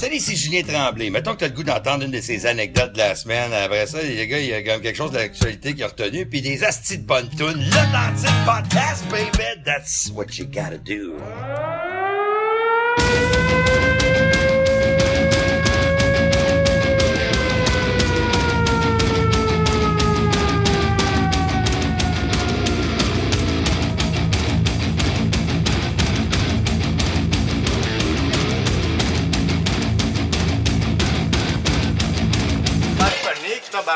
Salut, c'est Julien Tremblay. Mettons que t'as le goût d'entendre une de ces anecdotes de la semaine. Après ça, les gars, il y a comme quelque chose de l'actualité qui a retenu. Puis des astis de bonnes. L'Atlantic Podcast, baby. That's what you gotta do.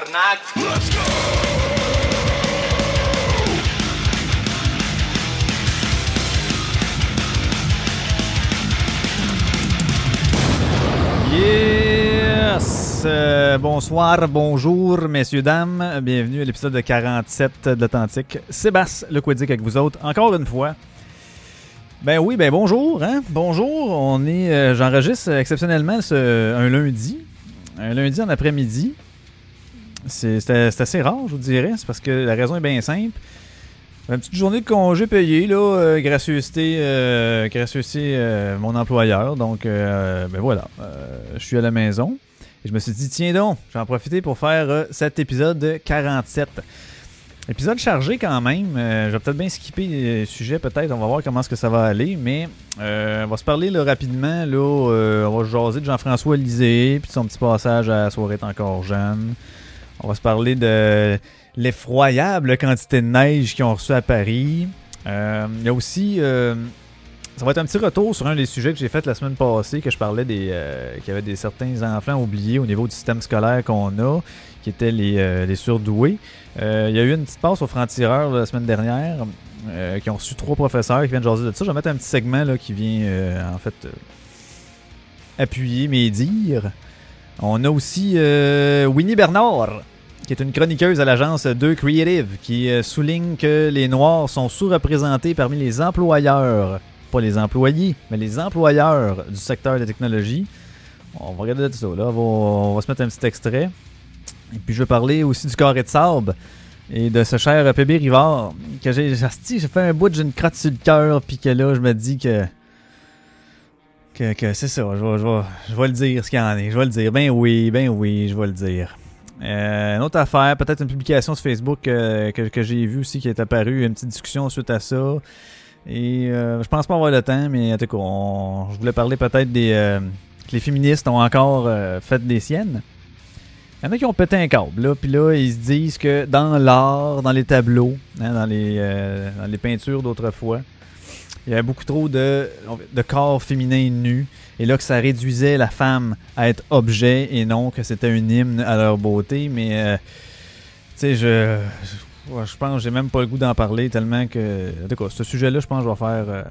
Panique, tabarnak! Yes! Euh, bonsoir, bonjour, messieurs, dames. Bienvenue à l'épisode 47 d'Authentique. Sébastien Le Quédic avec vous autres, encore une fois. Ben oui, ben bonjour, hein? Bonjour, on est... euh, J'enregistre exceptionnellement ce- un lundi. Un lundi en après-midi. C'est assez rare, je vous dirais. C'est parce que la raison est bien simple. Une petite journée de congé payé, là, euh, gracieuseté, euh, gracieuseté euh, mon employeur. Donc, euh, ben voilà, je suis à la maison. Et je me suis dit, tiens donc, j'en profiter pour faire cet épisode 47. Épisode chargé quand même. Je vais peut-être bien skipper les sujets, peut-être. On va voir comment est-ce que ça va aller. Mais on va se parler rapidement. Là, on va jaser de Jean-François Lisée, puis de son petit passage à soirée encore jeune. On va se parler de l'effroyable quantité de neige qu'ils ont reçu à Paris. Euh, Il y a aussi. euh, ça va être un petit retour sur un des sujets que j'ai fait la semaine passée, que je parlais des euh, qu'il y avait des certains enfants oubliés au niveau du système scolaire qu'on a, qui étaient les, les surdoués. Il y a eu une petite passe au franc-tireur la semaine dernière, qui ont reçu trois professeurs qui viennent jaser de ça. Je vais mettre un petit segment là, qui vient en fait appuyer mes dires. On a aussi Winnie Bernard, qui est une chroniqueuse à l'agence 2 Creative, qui euh, souligne que les Noirs sont sous-représentés parmi les employeurs, pas les employés, mais les employeurs du secteur de la technologie. On va regarder de ça, là. On va, se mettre un petit extrait. Et puis je vais parler aussi du carré de sable et de ce cher PB Rivard, que j'ai j'ai fait un bout, j'ai une crotte sur le cœur, puis que là, je me dis que que, que c'est ça, je vais, je, vais, je le dire ce qu'il y en est, je vais le dire. Ben oui, ben oui, je vais le dire. Euh, une autre affaire, peut-être une publication sur Facebook euh, que, que j'ai vue aussi qui est apparue, une petite discussion suite à ça. Et euh, je pense pas avoir le temps, mais en tout cas, on- je voulais parler peut-être des euh, que les féministes ont encore euh, fait des siennes. Il y en a qui ont pété un câble, là, puis là, ils se disent que dans l'art, dans les tableaux, hein, dans, les, euh, dans les peintures d'autrefois, il y avait beaucoup trop de, de corps féminins nus, et là que ça réduisait la femme à être objet et non que c'était un hymne à leur beauté, mais euh, tu sais, je, je, je pense j'ai même pas le goût d'en parler tellement que, en tout cas, ce sujet-là, je pense que je vais faire... euh,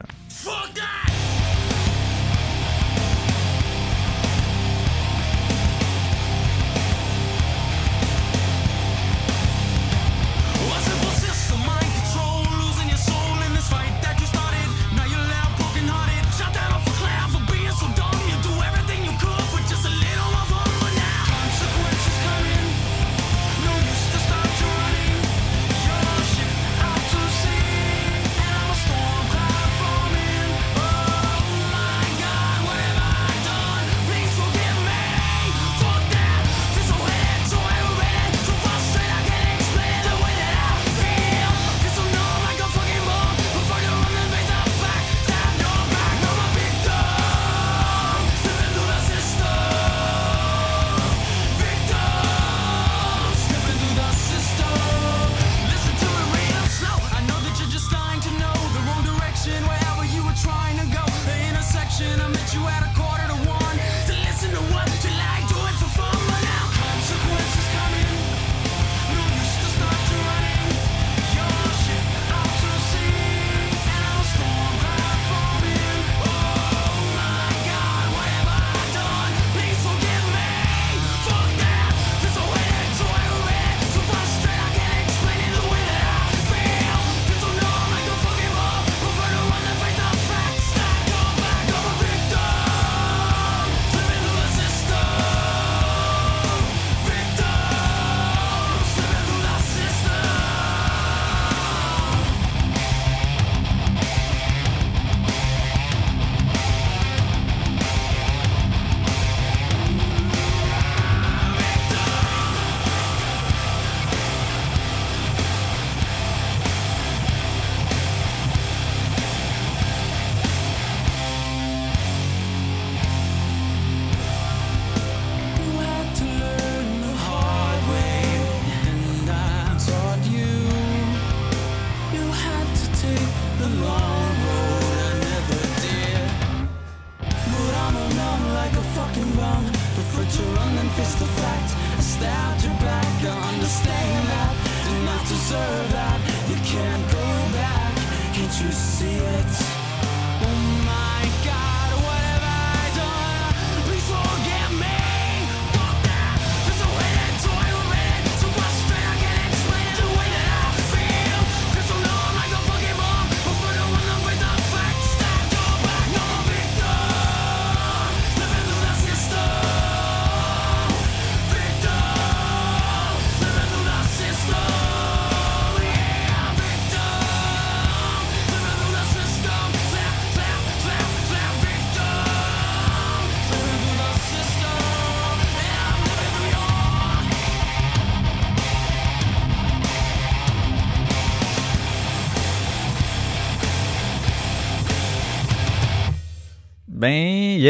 deserve that. You can't go back. Can't you see it?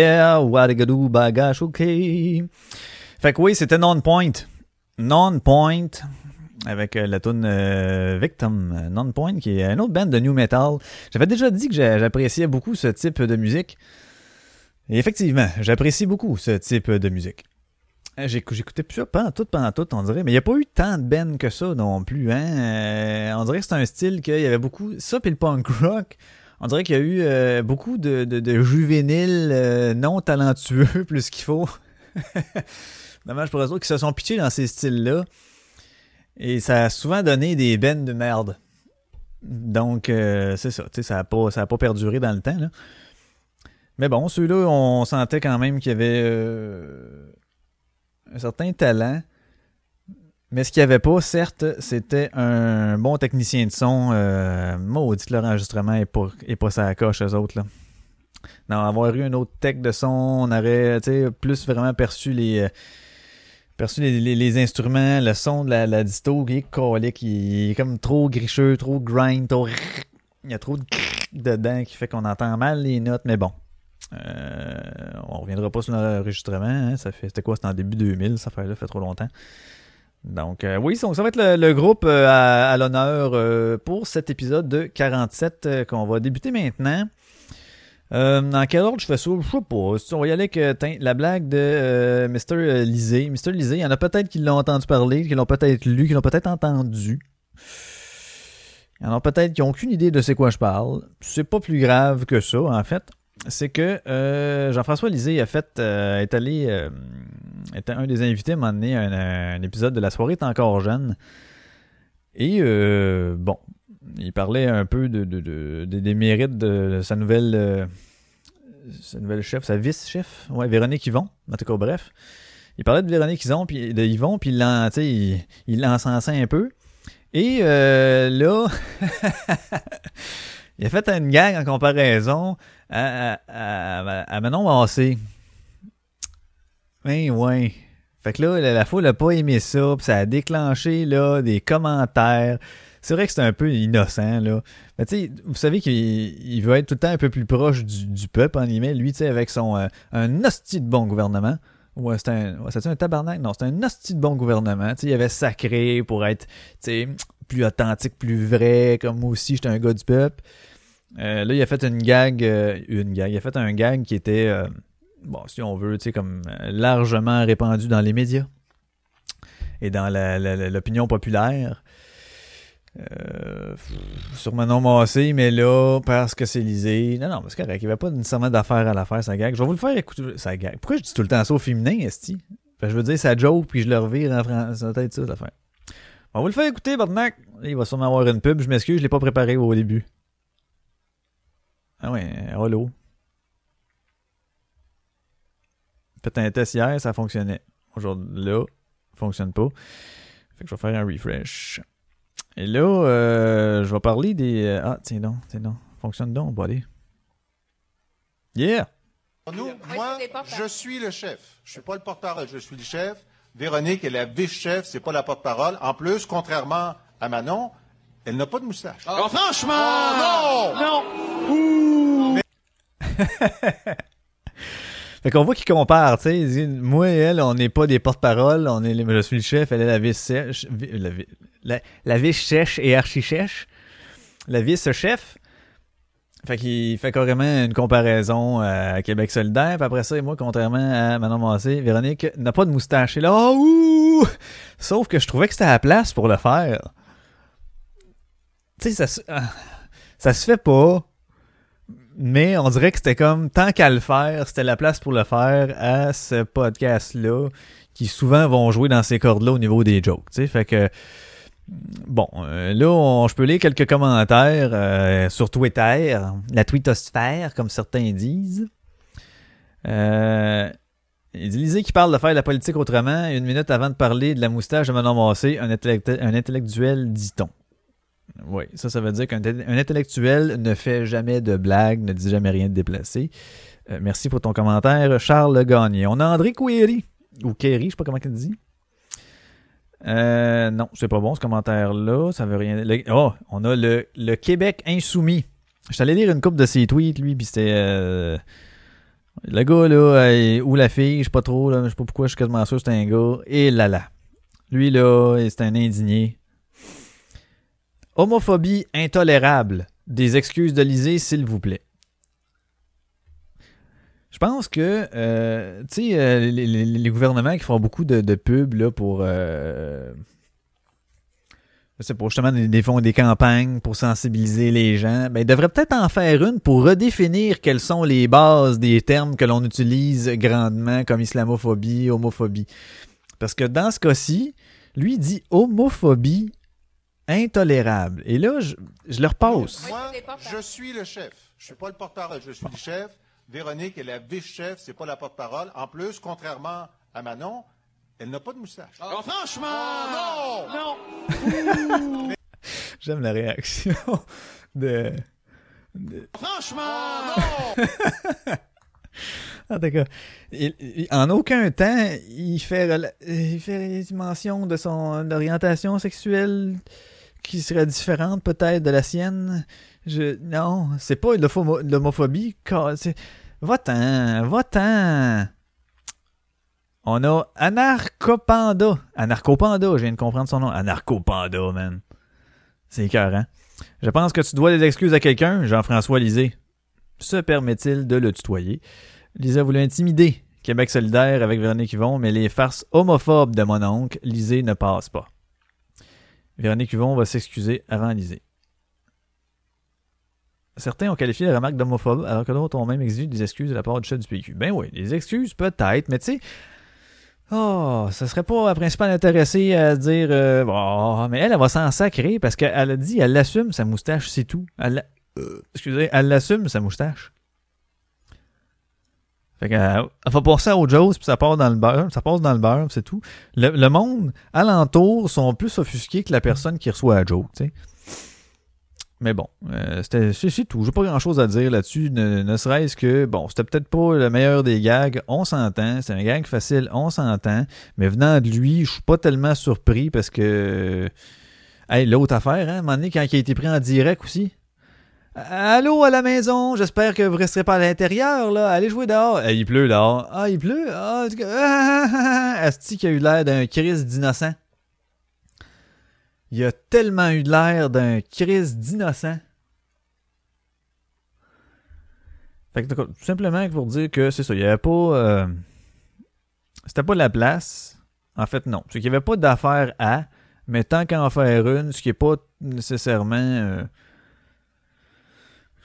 Yeah, wadagadoo, bagash, ok. Fait que oui, c'était Non-Point. Non-Point, avec euh, la tune euh, Victim. Non-Point, qui est une autre band de new metal. J'avais déjà dit que j'a- j'appréciais beaucoup ce type de musique. Et effectivement, j'apprécie beaucoup ce type de musique. Euh, j'écou- J'écoutais plus ça pendant tout, pendant tout, on dirait. Mais il n'y a pas eu tant de bands que ça non plus, hein. On dirait que c'est un style qu'il y avait beaucoup. Ça, puis le punk rock. On dirait qu'il y a eu euh, beaucoup de, de, juvéniles euh, non talentueux, plus qu'il faut. Dommage pour eux autres qui se sont pitchés dans ces styles-là. Et ça a souvent donné des bennes de merde. Donc, euh, c'est ça. Ça n'a pas, ça pas perduré dans le temps. Mais bon, ceux-là, on sentait quand même qu'il y avait un certain talent. Mais ce qu'il n'y avait pas, certes, c'était un bon technicien de son. Euh, maudit leur enregistrement n'est pas, est pas ça coche, eux autres. Là. Non, avoir eu un autre tech de son, on aurait plus vraiment perçu les, euh, perçu les, les- instruments, le son de la, la disto qui est colique, il est comme trop gricheux, trop grind, trop... Il y a trop de dedans qui fait qu'on entend mal les notes, mais bon. Euh, on reviendra pas sur l'enregistrement, hein, ça fait, c'était quoi, c'était en début 2000, ça fait là, fait trop longtemps. Donc, euh, oui, ça va être le, le groupe euh, à, à l'honneur euh, pour cet épisode de 47 euh, qu'on va débuter maintenant. Euh, dans quel ordre je fais ça? Je sais pas. Si on va y aller avec euh, la blague de Mr. Lisée. Mr. Lisée, il y en a peut-être qui l'ont entendu parler, qui l'ont peut-être lu, qui l'ont peut-être entendu. Il y en a peut-être qui n'ont aucune idée de c'est quoi je parle. C'est pas plus grave que ça, en fait. C'est que euh, Jean-François Lisée a fait, euh, est allé, euh, était un des invités à un donné un, épisode de La soirée est encore jeune. Et bon, il parlait un peu de, de- de- de- des mérites de sa nouvelle, chef, sa vice-chef, ouais, Véronique Yvon. En tout cas, bref. Il parlait de Véronique Yvon, puis de Yvon, puis il il un peu. Et là, il a fait une gang en comparaison à, à, à, Manon Massé. Ben ouais. Fait que là, la, foule a pas aimé ça, puis ça a déclenché là, des commentaires. C'est vrai que c'est un peu innocent, là. Mais tu sais, vous savez qu'il il veut être tout le temps un peu plus proche du, peuple, en guillemets. Lui, tu sais, avec son euh, un hostie de bon gouvernement. Ouais, c'est un, ouais, un tabarnak? Non, c'est un hostie de bon gouvernement. Tu sais, il avait sacré pour être, tu sais, plus authentique, plus vrai, comme moi aussi, j'étais un gars du peuple. Euh, là, il a fait une gag, euh, une gag, il a fait un gag qui était, euh, bon, si on veut, tu sais, comme largement répandu dans les médias et dans la- la- la- l'opinion populaire. Sur Manon Massé, mais là, parce que c'est lisé. Non, non, c'est correct. Il n'y avait pas nécessairement d'affaire à l'affaire, sa gag. Je vais vous le faire écouter, sa gag. Pourquoi je dis tout le temps ça au féminin, Esti? Que je veux dire sa joke, puis je le revire en français. Ça doit être ça, l'affaire. On va vous le faire écouter, Barnac. Il va sûrement avoir une pub. Je m'excuse, je l'ai pas préparé au début. Ah ouais, hello. Fait un test hier, ça fonctionnait. Aujourd'hui, là, ça fonctionne pas. Fait que je vais faire un refresh. Et là, euh, je vais parler des. euh, Ah, tiens donc, tiens donc. Fonctionne donc, on va aller. Yeah! Nous, moi, je suis le chef. Je suis pas le porte-parole, je suis le chef. Véronique est la vice-chef, c'est pas la porte-parole. En plus, contrairement à Manon, elle n'a pas de moustache. Oh, franchement! non! Fait qu'on voit qu'ils comparent, tu sais. Moi et elle, on n'est pas des porte-parole, je suis le chef, elle est la vice-chef, la, vi- la, la vice-chef et archi-chef. La vice-chef. Fait qu'il fait carrément une comparaison à Québec solidaire. Puis après ça, moi, contrairement à Manon Massé, Véronique n'a pas de moustache. Et là, oh, ouh! Sauf que je trouvais que c'était à la place pour le faire. Tu sais, ça, ah, ça se fait pas. Mais on dirait que c'était comme, tant qu'à le faire, c'était la place pour le faire à ce podcast-là, qui souvent vont jouer dans ces cordes-là au niveau des jokes. Tu sais, fait que, bon, euh, là, je peux lire quelques commentaires euh, sur Twitter, la twittosphère, comme certains disent. Euh, il dit Lisée qui parle de faire la politique autrement, une minute avant de parler de la moustache de Manon Massé, un, un intellectuel, dit-on. Oui, ça, ça veut dire qu'un intellectuel ne fait jamais de blagues, ne dit jamais rien de déplacé. Euh, merci pour ton commentaire, Charles Gagné. On a André Couéry, ou Kerry, je sais pas comment il dit. Euh, non, c'est pas bon ce commentaire-là, ça veut rien dire. Oh, on a le, le Québec insoumis. Je allé lire une coupe de ses tweets, lui, puis c'était... euh, le gars, là, euh, ou la fille, je sais pas trop, là, je sais pas pourquoi, je suis quasiment sûr que c'est un gars. Et là là. Lui, là, c'est un indigné. Homophobie intolérable. Des excuses de l'Isée, s'il vous plaît. Je pense que, euh, tu sais, euh, les, gouvernements qui font beaucoup de, de pubs là, pour. Euh, sais pas, justement, des, font des campagnes pour sensibiliser les gens. Ben, ils devraient peut-être en faire une pour redéfinir quelles sont les bases des termes que l'on utilise grandement, comme islamophobie, homophobie. Parce que dans ce cas-ci, lui dit homophobie intolérable. Et là, je, je le repasse. Moi, je suis le chef. Je suis pas le porte-parole, je suis le chef. Véronique est la vice-chef, c'est pas la porte-parole. En plus, contrairement à Manon, elle n'a pas de moustache. Oh, franchement! non! J'aime la réaction de. Franchement! Ah, d'accord. Il- il- en aucun temps, il fait, il fait mention de son orientation sexuelle qui serait différente peut-être de la sienne? Je, non, c'est pas l'homophobie. Va-t'en, va-t'en. On a Anarcopanda. Anarcopanda, je viens de comprendre son nom. Anarcopanda, man. C'est écœurant. Je pense que tu dois des excuses à quelqu'un, Jean-François Lisée. Se permet-il de le tutoyer? Lisa voulait intimider Québec solidaire avec Véronique Yvon, mais les farces homophobes de mon oncle, Lisée ne passe pas. Véronique Yvon va s'excuser avant Lisée. Certains ont qualifié la remarque d'homophobe, alors que d'autres ont même exigé des excuses de la part du chef du PQ. Ben oui, des excuses peut-être, mais tu sais, oh, ça serait pas la principale intéressée à dire, euh, oh, mais elle, elle va s'en sacrer parce qu'elle a dit, elle assume sa moustache, c'est tout. Elle, euh, excusez, elle assume sa moustache. Fait qu'elle elle va passer à puis ça part dans le beurre, ça passe dans le beurre, c'est tout. Le, monde alentour sont plus offusqués que la personne qui reçoit la joke, tu sais. Mais bon, euh, c'est tout. J'ai pas grand chose à dire là-dessus, ne, ne serait-ce que, bon, c'était peut-être pas le meilleur des gags, on s'entend, c'est un gag facile, on s'entend, mais venant de lui, je suis pas tellement surpris parce que. Hey, l'autre affaire, hein, à un moment donné, quand il a été pris en direct aussi. Allô à la maison, j'espère que vous resterez pas à l'intérieur, là. Allez jouer dehors. Eh, il pleut dehors. Ah, il pleut? Ah, en tout cas, ah, ah. Asti qui a eu l'air d'un crise d'innocent. Il a tellement eu l'air d'un crise d'innocent. Fait que, tout simplement pour dire que c'est ça, il y avait pas. euh, C'était pas la place. En fait, non. C'est qu'il n'y avait pas d'affaire à, mais tant qu'à en faire une, ce qui n'est pas nécessairement. euh,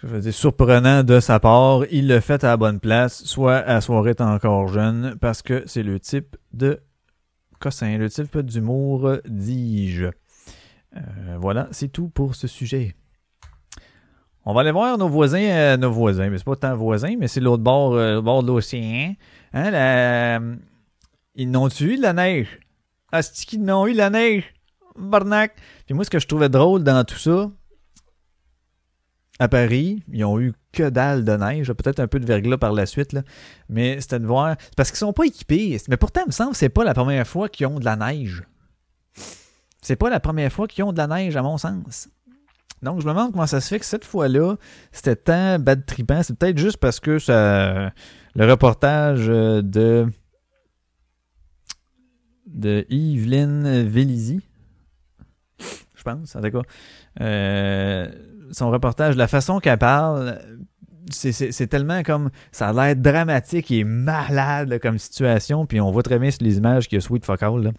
je surprenant de sa part, il le fait à la bonne place, soit à soirée encore jeune, parce que c'est le type de cossin, le type d'humour, dis-je. Euh, voilà, c'est tout pour ce sujet. On va aller voir nos voisins, euh, nos voisins, mais c'est pas tant voisins, mais c'est l'autre bord, euh, bord de l'océan. Hein, Ils n'ont-tu eu de la neige? Asti qu'ils n'ont eu de la neige! Barnac! Puis moi, ce que je trouvais drôle dans tout ça, à Paris, ils ont eu que dalle de neige, peut-être un peu de verglas par la suite, là. mais c'était de voir. parce qu'ils sont pas équipés. Mais pourtant, il me semble que c'est pas la première fois qu'ils ont de la neige. C'est pas la première fois qu'ils ont de la neige, à mon sens. Donc, je me demande comment ça se fait que cette fois-là, c'était tant bad tripant. C'est peut-être juste parce que ça, le reportage euh, de de Yveline Vélizy, je pense, en tout cas. Euh, son reportage, la façon qu'elle parle, c'est- tellement comme. Ça a l'air dramatique et malade comme situation. Puis on voit très bien sur les images qu'il y a Sweet Fuck All.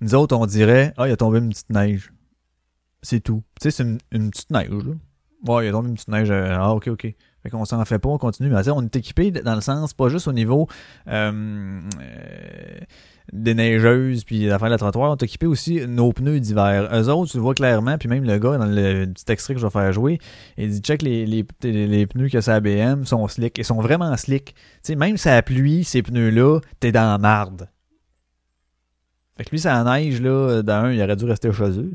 Nous autres, on dirait Ah, il a tombé une petite neige. C'est tout. Tu sais, c'est une, une petite neige, là. Ouais, il a tombé une petite neige. euh, ah, ok, ok. Fait qu'on s'en fait pas, on continue. Mais on est équipé dans le sens, pas juste au niveau euh, euh, des neigeuses puis l'affaire de la trottoir, on est équipé aussi nos pneus d'hiver. Eux autres, tu le vois clairement, puis même le gars dans le petit extrait que je vais faire jouer, il dit check les, les, les, pneus que ça BM sont slick. Ils sont vraiment slick. Tu sais, même si ça pluie, ces pneus-là, t'es dans la marde. Fait que lui, ça neige, là, d'un, il aurait dû rester chez eux.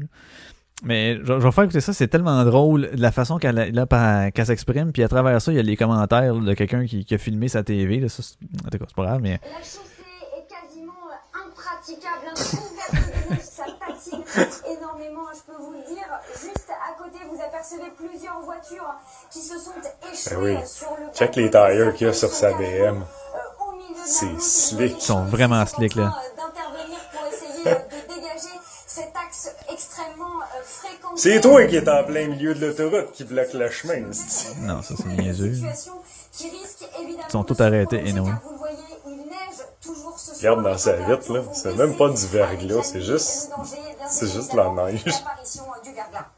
Mais je, vais faire écouter ça, c'est tellement drôle de la façon qu'elle s'exprime, puis à travers ça, il y a les commentaires de quelqu'un qui, a filmé sa TV. Là, ça, c'est- pas grave, mais La chaussée est quasiment euh, impraticable, hein, couverte de neige, ça patine énormément, je peux vous le dire. Juste à côté, vous apercevez plusieurs voitures qui se sont échouées Ben oui. sur le Check les tires qu'il y a sur sa BM. euh, au milieu de la C'est slick. Ils sont vraiment slick, là. euh, d'intervenir pour essayer de dégager cet axe extrêmement fréquenté. C'est toi qui es en plein milieu de l'autoroute qui bloque le chemin, non, ça c'est Une niaiseux. Ils sont tous arrêtés, anyway. vous le voyez, toujours ce Regarde dans sa vitre, là. C'est même pas du verglas, c'est juste- c'est juste la neige. Anne-Claire.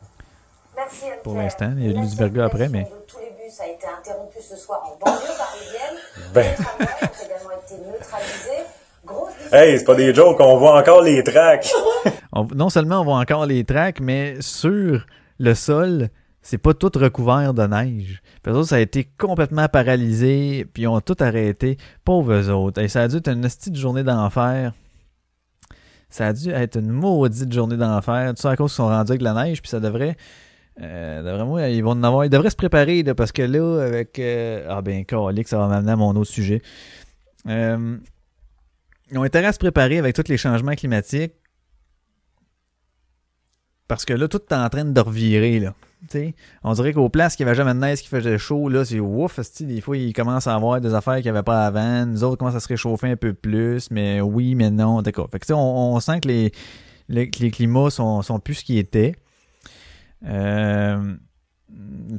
Pour l'instant, il y a eu du verglas après, mais- circulation de tous les bus a été interrompue ce soir en banlieue parisienne. Ben. Hey, c'est pas des jokes, on voit encore les tracks. On- non seulement on voit encore les tracks, mais sur le sol, c'est pas tout recouvert de neige. Puis eux autres, ça a été complètement paralysé, puis ils ont tout arrêté. Pauvres autres. Et ça a dû être une petite journée d'enfer. Ça a dû être une maudite journée d'enfer. Tout ça à cause qu'ils sont rendus avec la neige, puis ça devrait. Euh, devrait moi, ils vont en avoir. Ils devraient se préparer, là, parce que là, avec. euh, ah ben, calique, ça va m'amener à mon autre sujet. Euh, ils ont intérêt à se préparer avec tous les changements climatiques. Parce que là, tout est en train de revirer, là. On dirait qu'aux places qui avait jamais de neige, qui faisait chaud, là, c'est ouf, des fois, ils commencent à avoir des affaires qu'il n'y avait pas avant. Nous autres, commencent à se réchauffer un peu plus, mais oui, mais non, d'accord. Fait on, sent que les, climats sont, sont plus ce qu'ils étaient. Euh,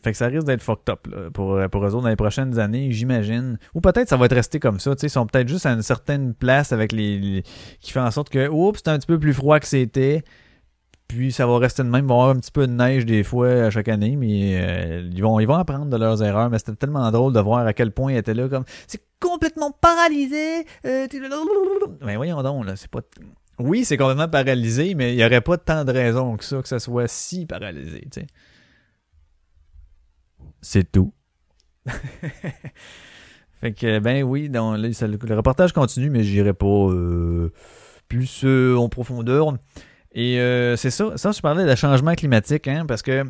fait que ça risque d'être fucked up pour, pour eux autres dans les prochaines années, j'imagine. Ou peut-être ça va être resté comme ça. Ils sont peut-être juste à une certaine place avec les- qui fait en sorte que oups, c'est un petit peu plus froid que c'était. Puis ça va rester de même. Il va y avoir un petit peu de neige des fois à chaque année, mais euh, ils, vont, ils vont apprendre de leurs erreurs. Mais c'était tellement drôle de voir à quel point ils étaient là comme c'est complètement paralysé. euh, mais voyons donc, là, c'est pas. Oui, c'est complètement paralysé, mais il n'y aurait pas tant de raisons que ça que ça soit si paralysé. C'est tout. fait que, ben oui, le reportage continue, mais j'irai pas euh, plus en profondeur. Et euh, c'est ça, ça, je parlais de changement climatique, hein, parce que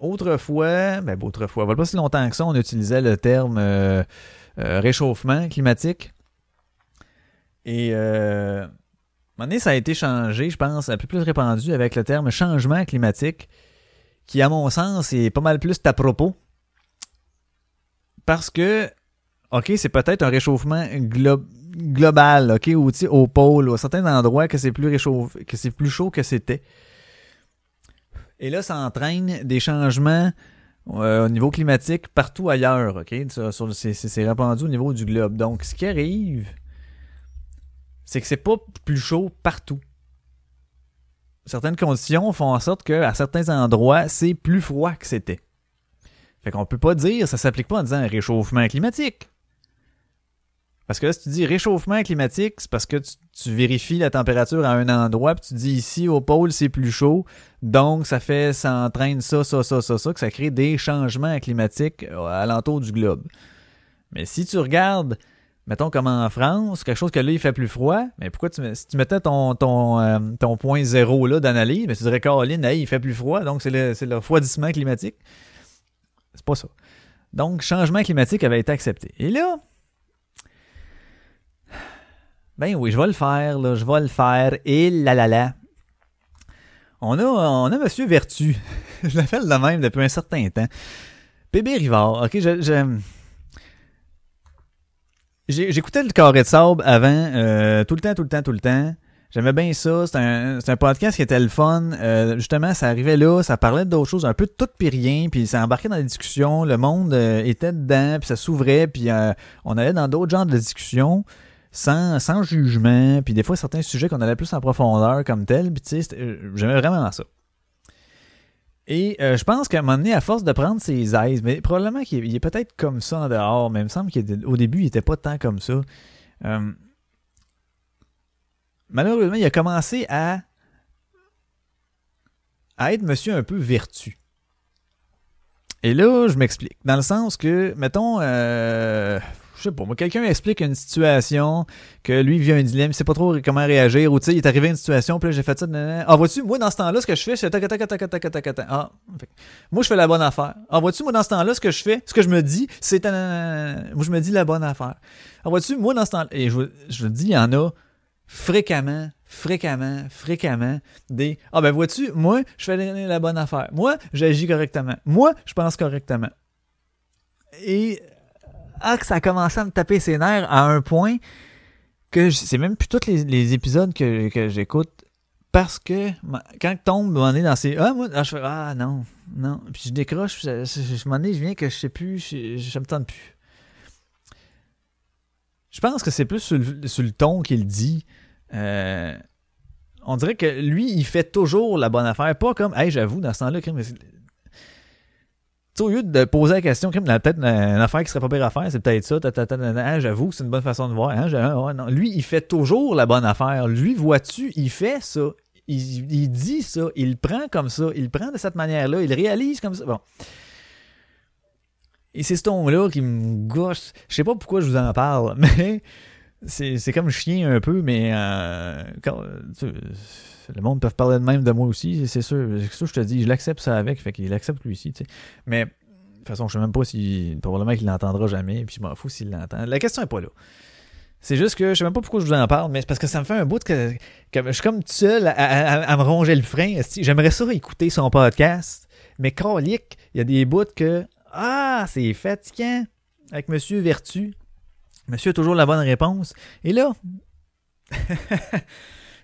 autrefois, ben autrefois, il a pas si longtemps que ça, on utilisait le terme euh, euh, réchauffement climatique. Et euh, à un donné, ça a été changé, je pense, un peu plus répandu avec le terme changement climatique, qui, à mon sens, est pas mal plus à propos. Parce que, OK, c'est peut-être un réchauffement glo- global, OK, au pôle, ou à certains endroits que c'est plus que c'est plus chaud que c'était. Et là, ça entraîne des changements euh, au niveau climatique partout ailleurs, OK? C'est répandu au niveau du globe. Donc, ce qui arrive, c'est que c'est pas plus chaud partout. Certaines conditions font en sorte qu'à certains endroits, c'est plus froid que c'était. Fait qu'on peut pas dire, ça s'applique pas en disant réchauffement climatique. Parce que là, si tu dis réchauffement climatique, c'est parce que tu, vérifies la température à un endroit, puis tu dis ici au pôle c'est plus chaud, donc ça fait, ça entraîne ça, ça, ça, ça, ça, que ça crée des changements climatiques euh, alentour du globe. Mais si tu regardes, mettons comme en France, quelque chose que là il fait plus froid, mais pourquoi tu, si tu mettais ton, ton, euh, ton point zéro là d'analyse, mais tu dirais Caroline, hey, il fait plus froid, donc c'est le, c'est le refroidissement climatique. C'est pas ça. Donc, changement climatique avait été accepté. Et là, ben oui, je vais le faire, là, je vais le faire. Et là là là. On a, on a Monsieur Vertu. je l'appelle de même depuis un certain temps. PB Rivard. Ok, je, j'écoutais le carré de sable avant, euh, tout le temps, tout le temps, tout le temps. J'aimais bien ça. C'est un, podcast qui était le fun. Euh, justement, ça arrivait là, ça parlait d'autres choses, un peu de tout puis rien, puis ça embarquait dans les discussions. Le monde euh, était dedans, puis ça s'ouvrait, puis on allait dans d'autres genres de discussions sans, jugement, puis des fois certains sujets qu'on allait plus en profondeur comme tel, puis tu sais, euh, j'aimais vraiment ça. Et euh, je pense qu'à un moment donné, à force de prendre ses aises, mais probablement qu'il est, peut-être comme ça en dehors, mais il me semble qu'au début, il était pas tant comme ça. Euh, malheureusement, il a commencé à, à être monsieur un peu vertu. Et là, je m'explique. Dans le sens que, mettons, je sais pas, moi, quelqu'un explique une situation, que lui vit un dilemme, il sait pas trop comment réagir, ou tu sais, il est arrivé à une situation, puis là, j'ai fait ça, nanana. ah, vois-tu, moi, dans ce temps-là, ce que je fais, c'est tac, tac, tac, tac, tac, tac. Ah, fait moi, je fais la bonne affaire. Ah, vois-tu, moi, dans ce temps-là, ce que je fais, ce que je me dis, c'est moi, je me dis la bonne affaire. Ah, vois-tu, moi, dans ce temps-là, et je, je dis, il y en a fréquemment, fréquemment, fréquemment, des Ah, ben, vois-tu, moi, je fais la bonne affaire. Moi, j'agis correctement. Moi, je pense correctement. Et ah, que ça a commencé à me taper ses nerfs à un point que c'est même plus tous les, épisodes que, que j'écoute parce que quand je tombe on est dans ces ah moi ah, je fais ah non non. Puis je décroche je, je, m'en ai, je viens que je sais plus je, je, me tente plus. Je pense que c'est plus sur le, sur le ton qu'il dit Euh, on dirait que lui il fait toujours la bonne affaire pas comme hey j'avoue dans ce temps-là crime, mais c'est- tu sais, au lieu de poser la question, crime, peut-être une, affaire qui serait pas pire à faire, c'est peut-être ça. hein, J'avoue que c'est une bonne façon de voir. hein. Lui, il fait toujours la bonne affaire. Lui, vois-tu, il fait ça. Il, dit ça. Il prend comme ça. Il prend de cette manière-là. Il réalise comme ça. Bon. Et c'est ce ton-là qui me gauche. Je sais pas pourquoi je vous en parle, mais c'est comme chien un peu, mais euh, quand, le monde peut parler de même de moi aussi, c'est sûr. C'est que je te dis, je l'accepte ça avec, fait qu'il accepte lui aussi, tu sais. Mais de toute façon, je sais même pas si. Probablement qu'il l'entendra jamais, puis je m'en fous s'il l'entend. La question est pas là. C'est juste que je sais même pas pourquoi je vous en parle, mais c'est parce que ça me fait un bout que, que je suis comme tout seul à, me ronger le frein. J'aimerais ça écouter son podcast, mais calique, il y a des bouts que. Ah, c'est fatigant. Avec Monsieur Vertu. Monsieur a toujours la bonne réponse. Et là,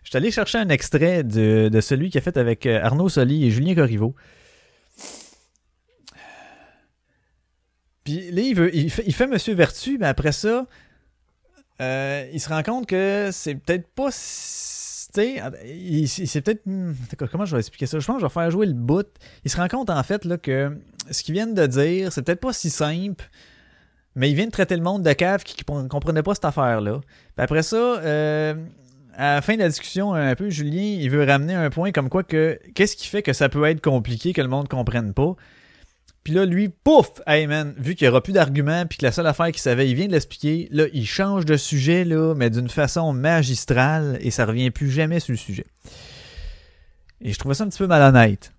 je suis allé chercher un extrait de, celui qui a fait avec euh, Arnaud Soli et Julien Corriveau. Puis là, il, fait, Monsieur Vertu, mais après ça, euh, il se rend compte que c'est peut-être pas. Tu sais, il- c'est peut-être. hmm, Comment je vais expliquer ça? Je pense que je vais faire jouer le bout. Il se rend compte, en fait, là, que ce qu'ils viennent de dire, c'est peut-être pas si simple, mais il vient de traiter le monde de cave qui ne comprenait pas cette affaire-là. Puis après ça, euh, à la fin de la discussion, un peu, Julien, il veut ramener un point comme quoi que qu'est-ce qui fait que ça peut être compliqué, que le monde ne comprenne pas? Puis là, lui, pouf! Hey man, vu qu'il n'y aura plus d'arguments, puis que la seule affaire qu'il savait, il vient de l'expliquer, là, il change de sujet, là, mais d'une façon magistrale, et ça revient plus jamais sur le sujet. Et je trouvais ça un petit peu malhonnête.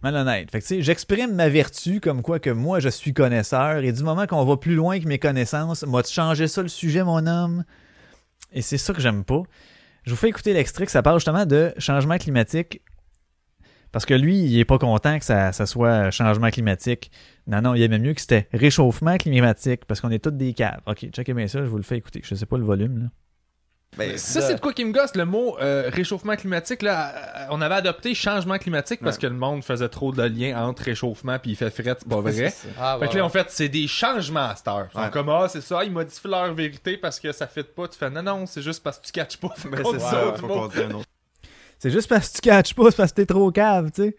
Malhonnête. Fait que, tu sais, j'exprime ma vertu comme quoi que moi, je suis connaisseur, et du moment qu'on va plus loin que mes connaissances, moi, tu changer ça le sujet, mon homme? Et c'est ça que j'aime pas. Je vous fais écouter l'extrait ça parle justement de changement climatique. Parce que lui, il est pas content que ça, ça soit changement climatique. Non, non, il aimait mieux que c'était réchauffement climatique, parce qu'on est tous des caves. Ok, checkez bien ça, je vous le fais écouter. Je sais pas le volume, là. Ben, Ça, c'est de quoi qui me gosse, le mot euh, réchauffement climatique. Là, euh, on avait adopté changement climatique parce que le monde faisait trop de liens entre réchauffement puis il fait fret, c'est pas vrai. Ah, Fait que là, en fait, c'est des changements à cette heure. Comme, ah, c'est ça, ils modifient leur vérité parce que ça fait pas. Tu fais, non, non, c'est juste parce que tu catches pas. Ben, c'est ça, autre faut mot. qu'on dise un autre. C'est juste parce que tu catches pas, c'est parce que t'es trop cave, tu sais.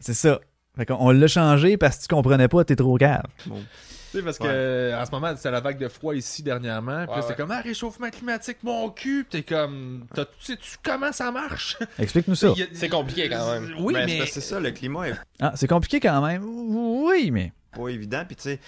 C'est ça. Fait qu'on on l'a changé parce que tu comprenais pas, t'es trop cave. Sais, parce que Ouais. euh, en ce moment, c'est la vague de froid ici dernièrement. Puis Ouais, c'est ouais. comme, ah, réchauffement climatique, mon cul. T'es comme, t'as- sais-tu comment ça marche? Explique-nous ça. A- C'est compliqué quand même. Oui, Ben, mais. que c'est ça, le climat est Ah, c'est compliqué quand même. Oui, mais. pas évident. Puis tu sais,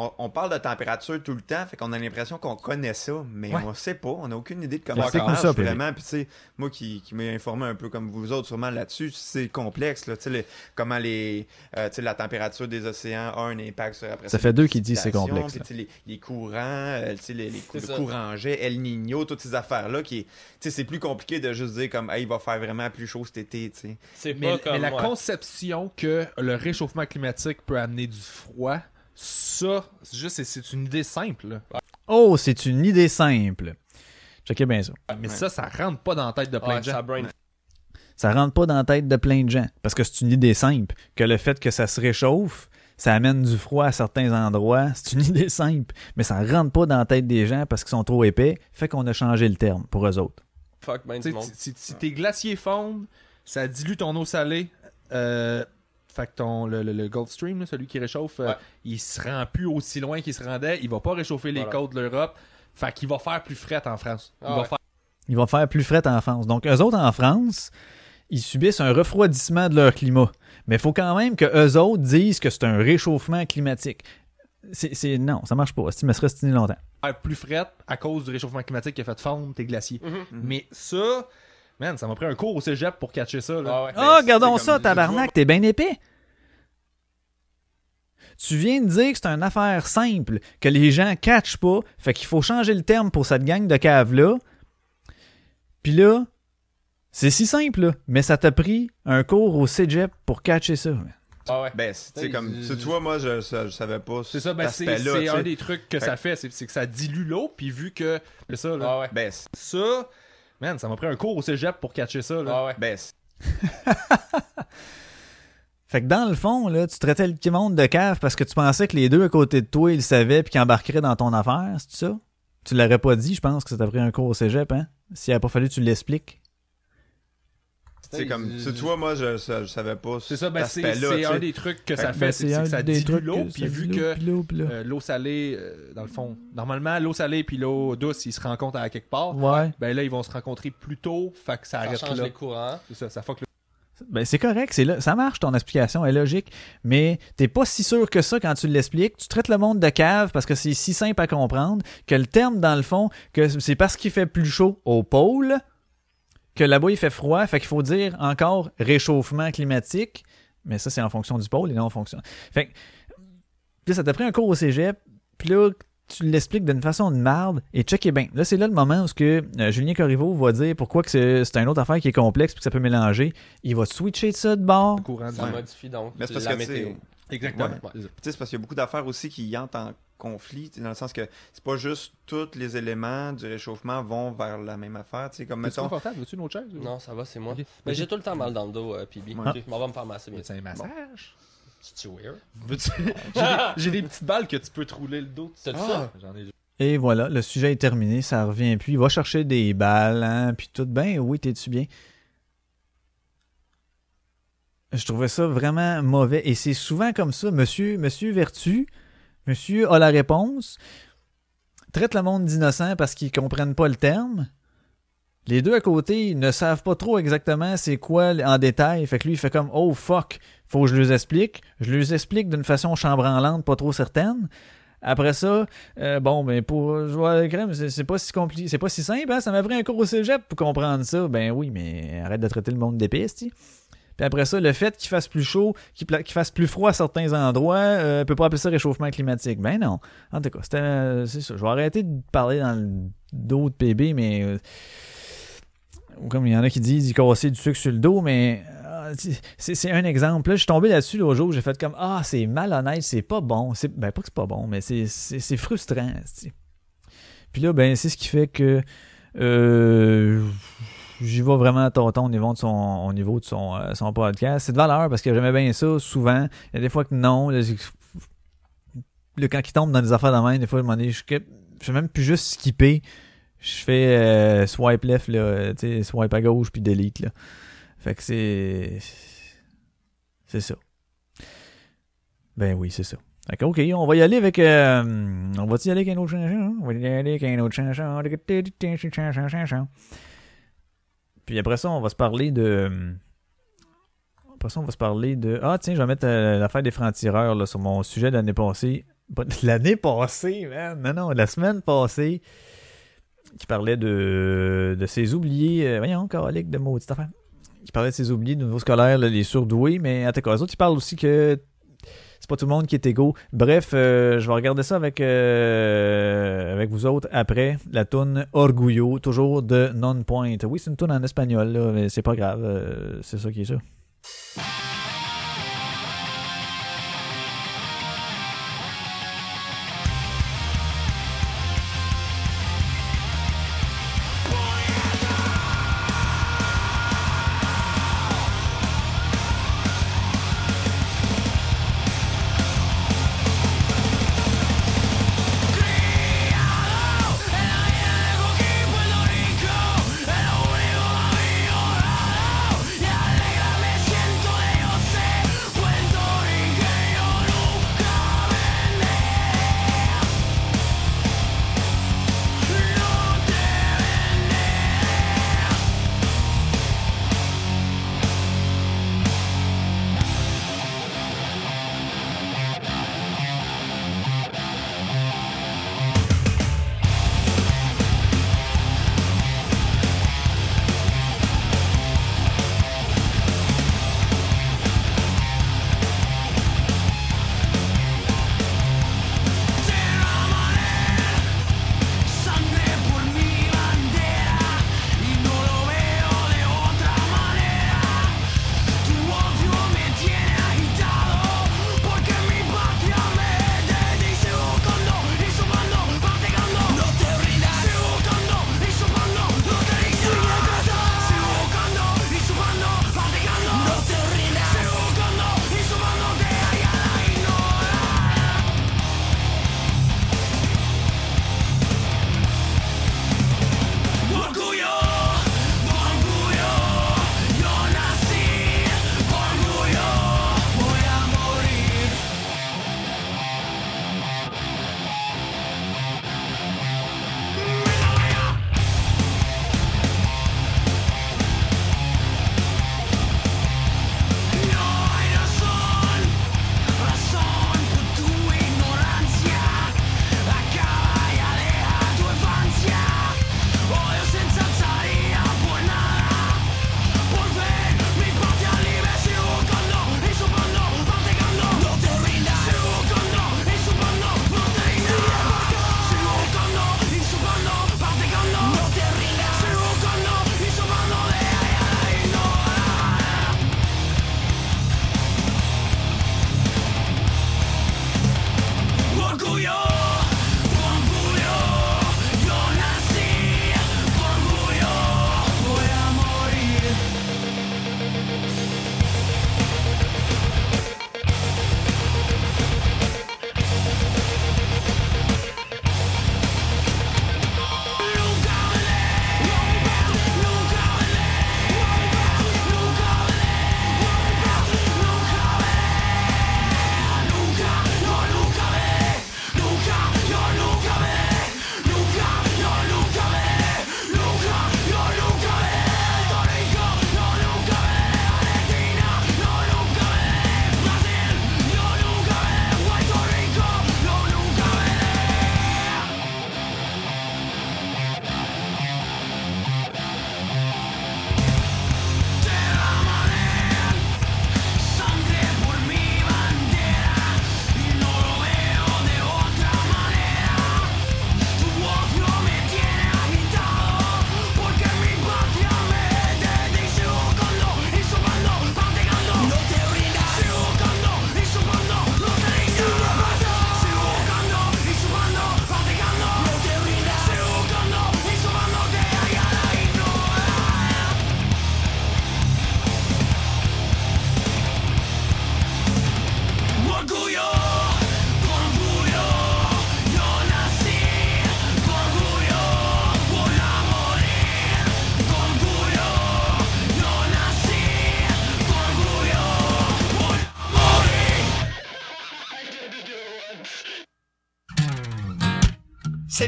on, on parle de température tout le temps, fait qu'on a l'impression qu'on connaît ça, mais Ouais. on sait pas, on n'a aucune idée de comment ça marche ça, vraiment. Puis tu sais, moi qui, qui m'ai informé un peu comme vous autres sûrement là-dessus, c'est complexe, là, tu sais, les- comment les, euh, tu sais, la température des océans a un impact sur après Ça fait deux qui disent c'est complexe, puis, là. tu sais, les, les courants, euh, tu sais, les, les le ça. courant jet, El Niño, toutes ces affaires-là, qui, est- tu sais, c'est plus compliqué de juste dire comme, hey, il va faire vraiment plus chaud cet été, tu sais. C'est Mais, pas comme. mais la ouais. conception que le réchauffement climatique peut amener du froid, ça, c'est juste, c'est- c'est une idée simple. là. Oh, c'est une idée simple. Checkez bien ça. Mais ça, ça rentre pas dans la tête de plein Ouais, de gens. ça brain. Ça rentre pas dans la tête de plein de gens. Parce que c'est une idée simple. Que le fait que ça se réchauffe, ça amène du froid à certains endroits. C'est une idée simple. Mais ça rentre pas dans la tête des gens parce qu'ils sont trop épais. Fait qu'on a changé le terme pour eux autres. Fuck, ben si tes glaciers fondent, ça dilue ton eau salée. Euh, fait que ton, le, le- le Gulf Stream, là, celui qui réchauffe, euh, il se rend plus aussi loin qu'il se rendait. Il va pas réchauffer les Voilà. côtes de l'Europe. Fait qu'il va faire plus fret en France. Il Ah va ouais. faire Il va faire plus fret en France. Donc, eux autres en France, ils subissent un refroidissement de leur climat. Mais il faut quand même que eux autres disent que c'est un réchauffement climatique. C'est, c'est- non, ça marche pas. Si me serait longtemps? plus fret à cause du réchauffement climatique qui a fait fondre tes glaciers. Mais ça, man, ça m'a pris un cours au cégep pour catcher ça. Là. Ah ouais. Ah, regardons ça, tabarnak, t'es bien épais. Tu viens de dire que c'est une affaire simple, que les gens catchent pas, fait qu'il faut changer le terme pour cette gang de caves-là. Puis là, c'est si simple, là, mais ça t'a pris un cours au cégep pour catcher ça. Ah ouais. Ben, c'est tu sais, Hey, comme. Tu vois, moi, je, je, je savais pas. C'est ça, ben c'est, un des trucs que Fait- ça fait, c'est, que ça dilue l'eau, puis vu que. C'est ça, là. Ah ouais. Ben, Ça, man, ça m'a pris un cours au cégep pour catcher ça. Là. Ah ouais. ben, Fait que dans le fond, là, tu traitais le monde de cave parce que tu pensais que les deux à côté de toi, ils le savaient puis qu'ils embarqueraient dans ton affaire, c'est ça? Tu l'aurais pas dit, je pense que ça t'a pris un cours au cégep, hein? S'il a pas fallu tu l'expliques. Tu sais, comme. Tu vois, moi, je, je, je savais pas. C'est ça, ben c'est, c'est un des trucs que ça fait, Ben, c'est, c'est un que ça des dilue trucs l'eau, que puis ça vu que l'eau, euh, l'eau salée, euh, dans le fond, normalement, l'eau salée puis l'eau douce, ils se rencontrent à quelque part. Ouais. Ben là, ils vont se rencontrer plus tôt, fait que ça, Ça arrête change là. les courants. C'est ça, ça fuck le... Ben, c'est correct, c'est là. Ça marche, ton explication est logique, mais t'es pas si sûr que ça quand tu l'expliques. Tu traites le monde de cave parce que c'est si simple à comprendre que le terme, dans le fond, que c'est parce qu'il fait plus chaud au pôle que là-bas il fait froid, fait qu'il faut dire encore réchauffement climatique, mais ça c'est en fonction du pôle et non en fonction. Fait que, là, ça t'a pris un cours au cégep, puis là, tu l'expliques d'une façon de marde et checkez bien. Là, c'est là le moment où ce que euh, Julien Corriveau va dire pourquoi que c'est c'est une autre affaire qui est complexe puis que ça peut mélanger. Il va switcher de ça de bord. courant Ça modifie donc Mais c'est parce la que, météo. Exactement. Ouais. C'est parce qu'il y a beaucoup d'affaires aussi qui entrent en conflit, dans le sens que c'est pas juste tous les éléments du réchauffement vont vers la même affaire. tu sais, Comme, mettons, confortable? Veux-tu une autre chaise? Non, ça va, c'est moi. Ok. Mais j'ai tout le temps mal dans le dos, euh, Pibi. Ouais. Ok, Je m'en vais me faire masser bien. Veux-tu un massage? C'est weird? J'ai, des... j'ai des petites balles que tu peux te rouler le dos. T'as Ah, ça? J'en ai Et voilà, le sujet est terminé, ça revient plus. Il va chercher des balles, hein, puis tout. Ben oui, t'es-tu bien? Je trouvais ça vraiment mauvais. Et c'est souvent comme ça. Monsieur, monsieur Vertu, monsieur a la réponse, traite le monde d'innocent parce qu'ils comprennent pas le terme. Les deux à côté, ne savent pas trop exactement c'est quoi en détail. Fait que lui, il fait comme Oh fuck, faut que je les explique. Je les explique d'une façon chambranlante, pas trop certaine. Après ça, euh, bon, ben pour jouer à la crème, c'est pas si compliqué, c'est pas si simple, hein? Ça m'a pris un cours au cégep pour comprendre ça. Ben oui, mais arrête de traiter le monde c'ti. Puis après ça, le fait qu'il fasse plus chaud, qu'il fasse plus froid à certains endroits, euh, peut pas appeler ça réchauffement climatique. Ben non. En tout cas, c'était, euh, c'est ça. Je vais arrêter de parler dans de PB, mais euh, comme il y en a qui disent, il cassait du sucre sur le dos, mais euh, c'est un exemple. Là, je suis tombé là-dessus l'autre jour, j'ai fait comme Ah, c'est malhonnête, c'est pas bon. Ben, pas que c'est pas bon, mais c'est, frustrant. Puis là, ben, c'est ce qui fait que euh, j'y vais vraiment à tonton au niveau de son, au niveau de son, euh, son podcast. C'est de valeur parce que j'aimais bien ça souvent. Il y a des fois que non. Quand il tombe dans des affaires de même, des fois, un moment donné, je, je fais même plus juste skipper. Je fais euh, swipe left, là, swipe à gauche, puis delete. Là. Fait que c'est. C'est ça. Ben oui, c'est ça. Fait ok, on va y aller avec. euh, on va y aller avec un autre chanson? On va y aller avec un autre chanson. Puis après ça, on va se parler de. Après ça, on va se parler de. Ah, tiens, je vais mettre euh, l'affaire des francs-tireurs sur mon sujet de l'année passée. L'année passée, man. Non, non, la semaine passée. Qui parlait de, de ses oubliés. euh, voyons, calique de maudite affaire. Qui parlait de ses oubliés de niveau scolaire, là, les surdoués. Mais en tout cas, les autres, ils parlent aussi que c'est pas tout le monde qui est égaux. Bref, euh, je vais regarder ça avec, euh, avec vous autres après. La toune Orgullo, toujours de Non-Point. Oui, c'est une toune en espagnol, là, mais c'est pas grave. euh, c'est ça qui est ça.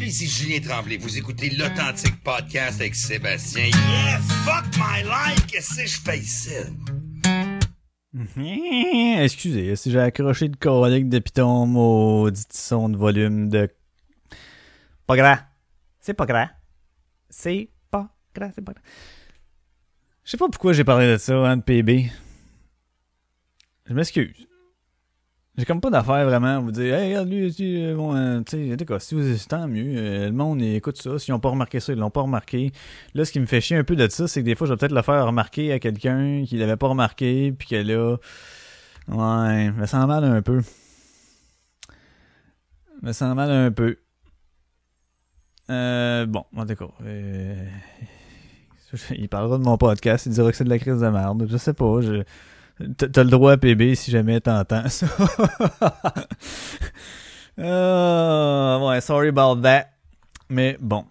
Salut, ici Julien Tremblay. Vous écoutez l'authentique podcast avec Sébastien. Yeah, fuck my life, qu'est-ce que je fais ici? Mmh. Excusez, si j'ai accroché le colique depuis ton maudit son de volume de. Pas grand. C'est pas grand. C'est pas grand, c'est pas grand. Je sais pas pourquoi j'ai parlé de ça, hein, de PB. Je m'excuse. J'ai comme pas d'affaire vraiment. Vous dire, hey, regarde lui, tu euh, bon, euh, sais, si vous hésitez, tant mieux. Euh, le monde écoute ça. S'ils n'ont pas remarqué ça, ils l'ont pas remarqué. Là, ce qui me fait chier un peu de ça, c'est que des fois, je vais peut-être le faire remarquer à quelqu'un qui l'avait pas remarqué, puis que là, ouais, mais me sent mal un peu. mais Me sent mal un peu. Euh, bon, en tout cas. Euh, il parlera de mon podcast, il dira que c'est de la crise de merde. Je sais pas, je. T'as le droit à PB si jamais t'entends ça. ouais, sorry about that. Mais bon.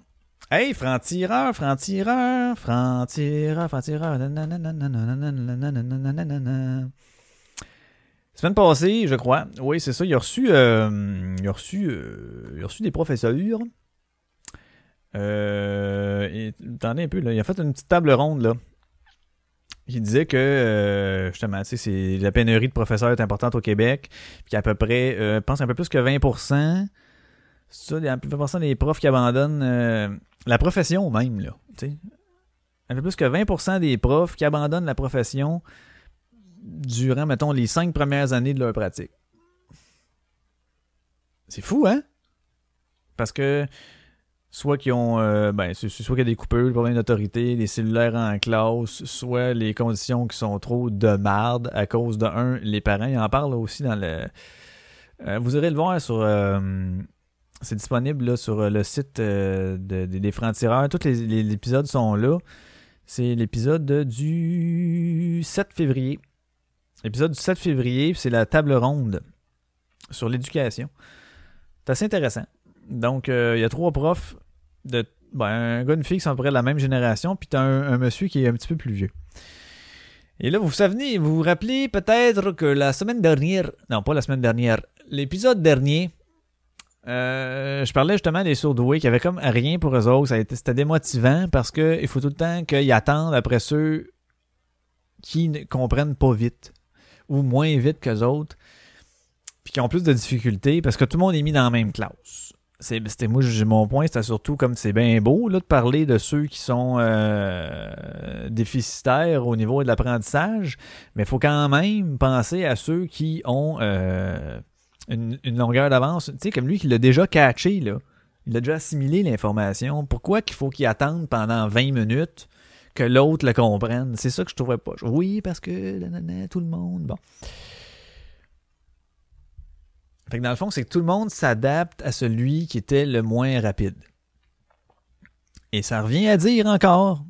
Hey, franc-tireur, franc-tireur, franc-tireur, franc-tireur. Semaine passée, je crois. Oui, c'est ça. Il a reçu, il a reçu, il a reçu des professeurs. Euh, attendez un peu, là. Il a fait une petite table ronde, là. Il disait que, euh, justement, tu sais, la pénurie de professeurs est importante au Québec. Puis qu'à peu près, euh, je pense un peu plus que 20%. C'est ça, un peu 20% des profs qui abandonnent euh, la profession même, là. Un peu plus que 20% des profs qui abandonnent la profession durant, mettons, les cinq premières années de leur pratique. C'est fou, hein? Parce que soit qu'ils ont euh, ben soit qu'il y a des coupures, des problèmes d'autorité, des cellulaires en classe, soit les conditions qui sont trop de marde à cause de un, les parents, ils en parlent aussi dans le Euh, vous irez le voir sur euh, c'est disponible là, sur le site euh, de- de- des francs-tireurs. Tous les épisodes sont là. C'est l'épisode du 7 février. L'épisode du 7 février, c'est la table ronde sur l'éducation. C'est assez intéressant. Donc, euh, il y a trois profs, de, ben, un gars une fille qui sont à peu près de la même génération, puis t'as un, un monsieur qui est un petit peu plus vieux. Et là, vous vous vous vous rappelez peut-être que la semaine dernière, non pas la semaine dernière, l'épisode dernier, euh, je parlais justement des surdoués qui avaient comme rien pour eux autres. C'était démotivant parce que il faut tout le temps qu'ils attendent après ceux qui ne comprennent pas vite ou moins vite qu'eux autres puis qui ont plus de difficultés parce que tout le monde est mis dans la même classe. C'est, c'était moi, j'ai- mon point, c'était surtout comme c'est bien beau là, de parler de ceux qui sont euh, déficitaires au niveau de l'apprentissage, mais il faut quand même penser à ceux qui ont euh, une, longueur d'avance. Tu sais, comme lui qui l'a déjà catché. Il a déjà assimilé l'information. Pourquoi qu'il faut qu'il attende pendant 20 minutes que l'autre le comprenne? C'est ça que je trouvais pas. Oui, parce que tout le monde. Bon. Fait dans le fond, c'est que tout le monde s'adapte à celui qui était le moins rapide. Et ça revient à dire encore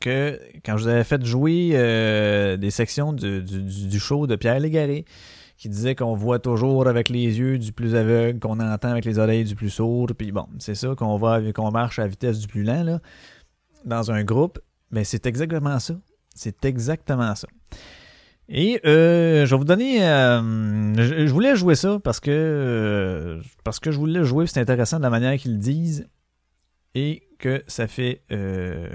que quand je vous avais fait jouer euh, des sections du, du- show de Pierre Légaré, qui disait qu'on voit toujours avec les yeux du plus aveugle, qu'on entend avec les oreilles du plus sourd, puis bon, c'est ça qu'on va qu'on marche à vitesse du plus lent là, dans un groupe, mais c'est exactement ça. C'est exactement ça. Et euh, je vais vous donner. euh, je, je voulais jouer ça parce que euh, parce que je voulais jouer, c'est intéressant de la manière qu'ils le disent et que ça fait euh,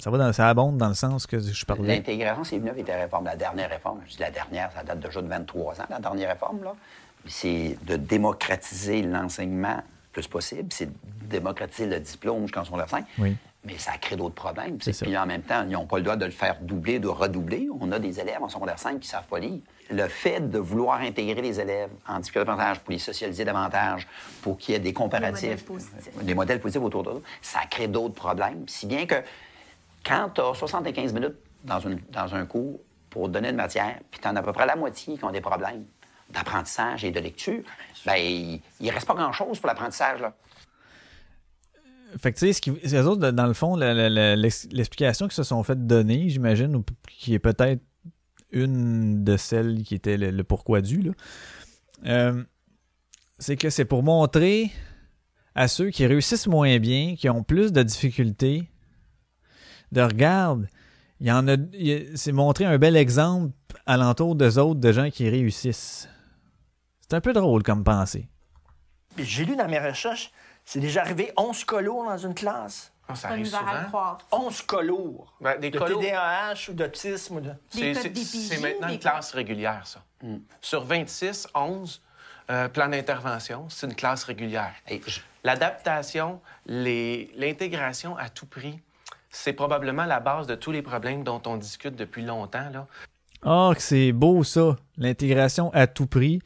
ça va dans, ça abonde dans le sens que je parlais. L'intégration, c'est venu avec la réforme, la dernière réforme. Je dis la dernière, ça date déjà de 23 ans, la dernière réforme, là. C'est de démocratiser l'enseignement le plus possible. C'est de démocratiser le diplôme jusqu'en secondaire 5. Oui. Mais ça crée d'autres problèmes. Puis en même temps, ils n'ont pas le droit de le faire doubler, de redoubler. On a des élèves en secondaire 5 qui ne savent pas lire. Le fait de vouloir intégrer les élèves en difficulté d'apprentissage pour les socialiser davantage, pour qu'il y ait des comparatifs, modèles positifs. des modèles positifs autour d'eux, ça crée d'autres problèmes. Si bien que quand tu as 75 minutes dans, une- dans un cours pour donner une matière, puis tu en as à peu près la moitié qui ont des problèmes d'apprentissage et de lecture, ben il ne reste pas grand-chose pour l'apprentissage. Fait que tu sais, eux autres, dans le fond, l'explication qu'ils se sont fait donner, j'imagine, ou qui est peut-être une de celles qui était le, pourquoi du, euh, c'est que c'est pour montrer à ceux qui réussissent moins bien, qui ont plus de difficultés, de regarde, il y en a, c'est montrer un bel exemple alentour des autres de gens qui réussissent. C'est un peu drôle comme pensée. J'ai lu dans mes recherches, c'est déjà arrivé 11 colos dans une classe. Ah, ça arrive souvent. croire. 11 colos. Ben, des de colos- TDAH ou d'autisme. Ou de... C'est- maintenant une classe régulière, ça. Sur 26, 11 euh, plans d'intervention, c'est une classe régulière. Hey, je- L'adaptation, les- l'intégration à tout prix, c'est probablement la base de tous les problèmes dont on discute depuis longtemps. Là. Ah, que c'est beau ça. L'intégration à tout prix.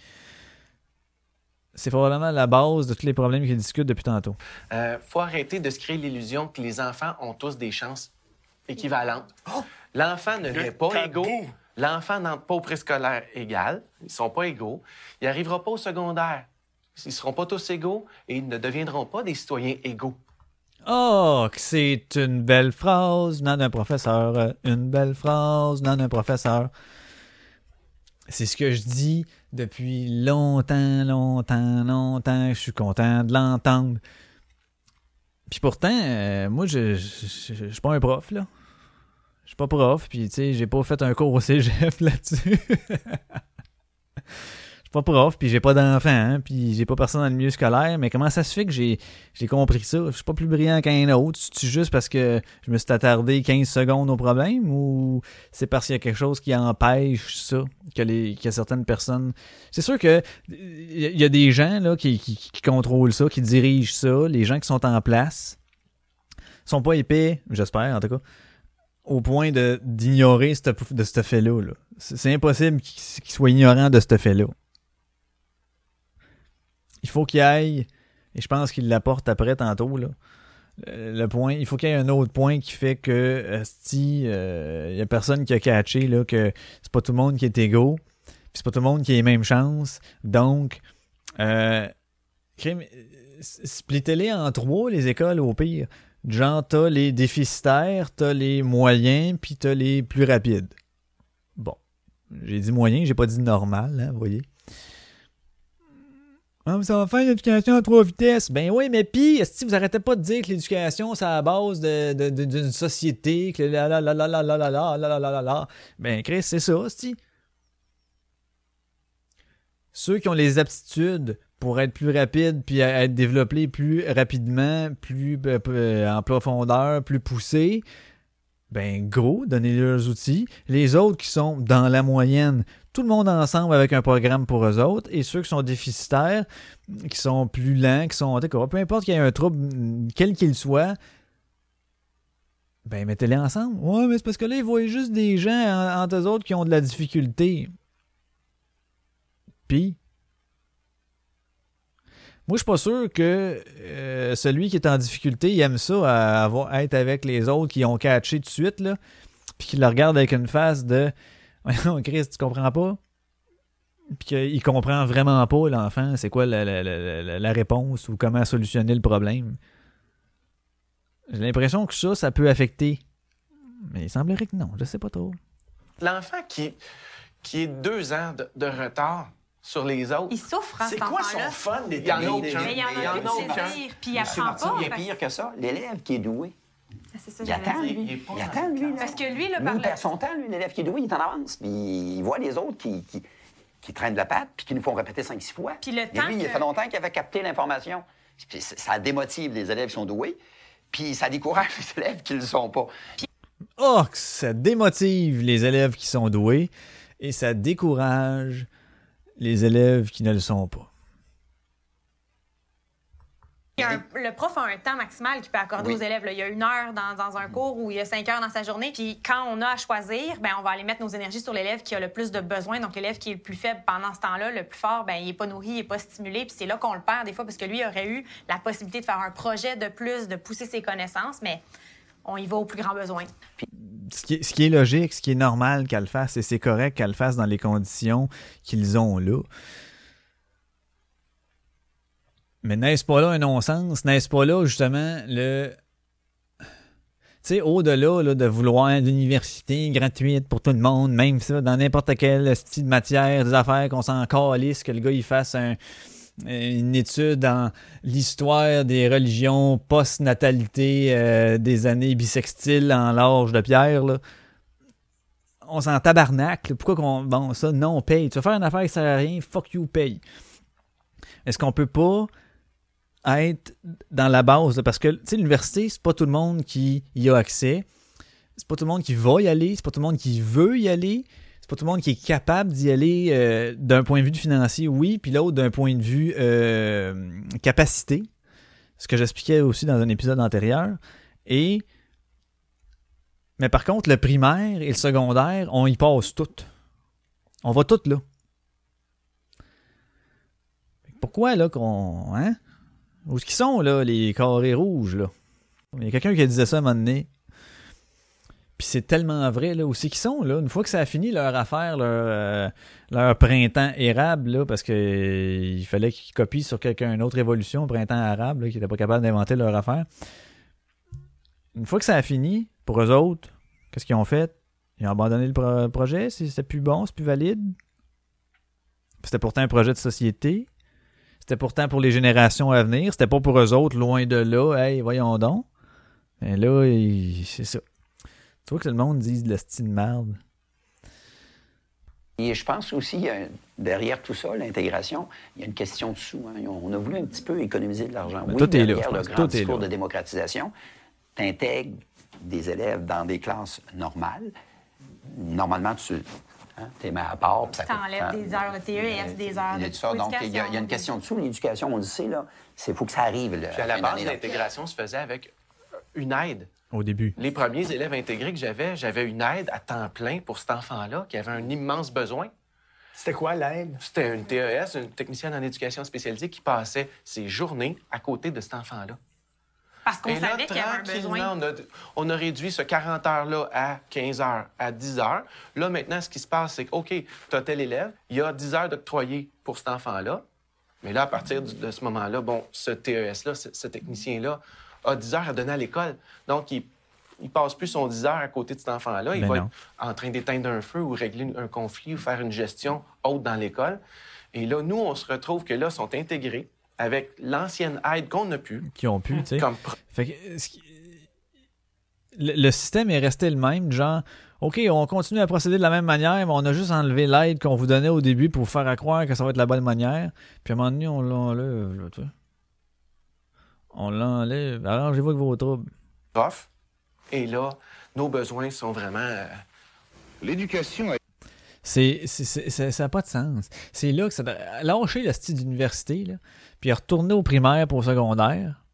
C'est probablement la base de tous les problèmes qu'ils discutent depuis tantôt. Euh, faut arrêter de se créer l'illusion que les enfants ont tous des chances équivalentes. L'enfant ne naît pas égaux. L'enfant n'entre pas au préscolaire égal. Ils sont pas égaux. Il n'arrivera pas au secondaire. Ils seront pas tous égaux et ils ne deviendront pas des citoyens égaux. Oh, que c'est une belle phrase venant d'un professeur. Une belle phrase venant d'un professeur. C'est ce que je dis depuis longtemps, longtemps, longtemps. Je suis content de l'entendre. Puis pourtant, euh, moi, je, suis pas un prof, là. Je suis pas prof, puis tu sais, j'ai pas fait un cours au cégep là-dessus. Suis pas prof, puis j'ai pas d'enfant, hein, puis j'ai pas personne dans le milieu scolaire, mais comment ça se fait que j'ai j'ai compris ça? Je suis pas plus brillant qu'un autre. C'est juste parce que je me suis attardé 15 secondes au problème ou c'est parce qu'il y a quelque chose qui empêche ça, que, les, que certaines personnes... C'est sûr que il y a- des gens là, qui, qui, qui contrôlent ça, qui dirigent ça, les gens qui sont en place sont pas épais, j'espère en tout cas, au point de d'ignorer de ce fait-là. là. C'est impossible qu'ils soient ignorants de ce fait-là. Il faut qu'il aille, et je pense qu'il l'apporte après tantôt, là, le le point, il faut qu'il y ait un autre point qui fait que si il y a personne qui a catché là, que c'est pas tout le monde qui est égaux, puis c'est pas tout le monde qui a les mêmes chances. Donc, euh, splittez-les en trois, les écoles, au pire. Genre, t'as les déficitaires, t'as les moyens, puis t'as les plus rapides. Bon. J'ai dit moyen, j'ai pas dit normal, hein, vous voyez. Ah, ça va faire l'éducation à trois vitesses. Ben oui, mais pis, si vous arrêtez pas de dire que l'éducation, c'est à la base d'une société, que la la la la la la la la la la la la. Ben Chris, c'est ça, si. Ceux qui ont les aptitudes pour être plus rapides puis être développés plus rapidement, plus euh, euh, en profondeur, plus poussés, ben gros, donnez leurs outils. Les autres qui sont dans la moyenne, tout le monde ensemble avec un programme pour eux autres. Et ceux qui sont déficitaires, qui sont plus lents, qui sont... d'accord, Peu importe qu'il y ait un trouble, quel qu'il soit, ben mettez-les ensemble. Ouais, mais c'est parce que là, ils voient juste des gens en- entre eux autres qui ont de la difficulté. Puis, moi, je suis pas sûr que euh, celui qui est en difficulté, il aime ça, à avoir, être avec les autres qui ont catché tout de suite, là, puis qui le regardent avec une face de Chris, tu comprends pas? Puis qu'il comprend vraiment pas, l'enfant, c'est quoi la, réponse ou comment solutionner le problème. J'ai l'impression que ça, ça peut affecter. Mais il semblerait que non, je sais pas trop. L'enfant qui, qui est deux ans de retard sur les autres. Il souffre, hein, C'est quoi son fun Il y en a aucun. Mais il y en a Il aucun. puis il apprend Martin, pas. il y a pire que ça. L'élève qui est doué. Ah, C'est ça, Il attend, lui. Il Il attend, lui. Parce que lui, là, Lui, par il le- perd son temps, lui, l'élève qui est doué, il est en avance. Puis il voit les autres qui, qui, qui traînent de la patte, puis qui nous font répéter 5-6 fois. Puis le Et temps lui, il que- fait longtemps qu'il avait capté l'information. Puis ça démotive les élèves qui sont doués, puis ça décourage les élèves qui ne le sont pas. Oh, ça démotive les élèves qui sont doués et ça décourage les élèves qui ne le sont pas. Un- le prof a un temps maximal qu'il peut accorder Oui. aux élèves. là. Il y a une heure dans, dans un cours ou il y a cinq heures dans sa journée. Puis quand on a à choisir, ben, on va aller mettre nos énergies sur l'élève qui a le plus de besoins. Donc l'élève qui est le plus faible pendant ce temps-là, le plus fort, ben, il n'est pas nourri, il n'est pas stimulé. Puis c'est là qu'on le perd des fois parce que lui aurait eu la possibilité de faire un projet de plus, de pousser ses connaissances, mais on y va au plus grand besoin. Ce qui, est, logique, ce qui est normal qu'elle le fasse, et c'est correct qu'elle le fasse dans les conditions qu'ils ont là. Mais n'est-ce pas là un non-sens? N'est-ce pas là, justement, le. Tu sais, au-delà là, de vouloir une université gratuite pour tout le monde, même ça, dans n'importe quelle style de matière, des affaires qu'on s'en calisse, que le gars il fasse un- une étude dans l'histoire des religions post-natalité euh, des années bissextiles en l'âge de pierre, là. On s'en tabarnacle. Pourquoi qu'on. Bon, ça, non, on paye. Tu vas faire une affaire qui sert à rien, fuck you, paye. Est-ce qu'on peut pas être dans la base. parce que, tu sais, l'université, c'est pas tout le monde qui y a accès. C'est pas tout le monde qui va y aller. C'est pas tout le monde qui veut y aller. C'est pas tout le monde qui est capable d'y aller euh, d'un point de vue financier, oui, puis l'autre d'un point de vue euh, capacité. Ce que j'expliquais aussi dans un épisode antérieur. Et. Mais par contre, le primaire et le secondaire, on y passe tout. On va tout là. Pourquoi là qu'on. Hein? Où est-ce qu'ils sont là, les carrés rouges là? Il y a quelqu'un qui disait ça à un moment donné. Puis c'est tellement vrai là, c'est qu'ils sont là. Une fois que ça a fini leur affaire, leur, euh, printemps érable, là, parce que euh, il fallait qu'ils copient sur quelqu'un une autre évolution, printemps arabe, là, qui n'était pas capable d'inventer leur affaire. Une fois que ça a fini, pour eux autres, qu'est-ce qu'ils ont fait? Ils ont abandonné le pro- projet, c'était plus bon, c'est plus valide. C'était pourtant un projet de société. C'était pourtant pour les générations à venir. C'était pas pour eux autres, loin de là. Hey, voyons donc. Mais là, c'est ça. Tu vois que tout le monde dise de la style merde. Et je pense aussi, derrière tout ça, l'intégration, il y a une question de sous. hein. On a voulu un petit peu économiser de l'argent. Oui, tout est là, le grand Tout est discours là. de démocratisation, tu intègres des élèves dans des classes normales. Normalement, tu es mis à part. T'enlèves tant. des heures de TES, des heures de ça. Donc, il y, a- il y a une question de sous. L'éducation, on le sait, là, c'est faut que ça arrive. là, Puis à la base, l'intégration se faisait avec une aide. Au début. Les premiers élèves intégrés que j'avais, j'avais une aide à temps plein pour cet enfant-là qui avait un immense besoin. C'était quoi l'aide? C'était une TES, une technicienne en éducation spécialisée qui passait ses journées à côté de cet enfant-là. Parce qu'on savait qu'il y avait un besoin. on a, on a réduit ce 40 heures-là à 15 heures, à 10 heures. Là, maintenant, ce qui se passe, c'est que, OK, tu as tel élève, il y a 10 heures d'octroyé pour cet enfant-là. Mais là, à partir de ce moment-là, bon, ce TES-là, ce, ce technicien-là, a 10 heures à donner à l'école. Donc, il ne passe plus son 10 heures à côté de cet enfant-là. Il Ben va non. être en train d'éteindre un feu ou régler un conflit ou faire une gestion haute dans l'école. Et là, nous, on se retrouve que là, sont intégrés avec l'ancienne aide qu'on a pu. Qui ont pu, tu sais. Comme Fait que, ce qui- le, le système est resté le même, genre, OK, on continue à procéder de la même manière, mais on a juste enlevé l'aide qu'on vous donnait au début pour vous faire à croire que ça va être la bonne manière. Puis à un moment donné, on l'enlève, là, tu sais. On l'enlève. Arrangez-vous avec vos troubles. prof. Et là, nos besoins sont vraiment. euh, L'éducation est C'est, c'est- c'est- c'est- ça n'a pas de sens. C'est là que ça doit lâcher le style d'université, là, puis retourner au primaire pour au secondaire.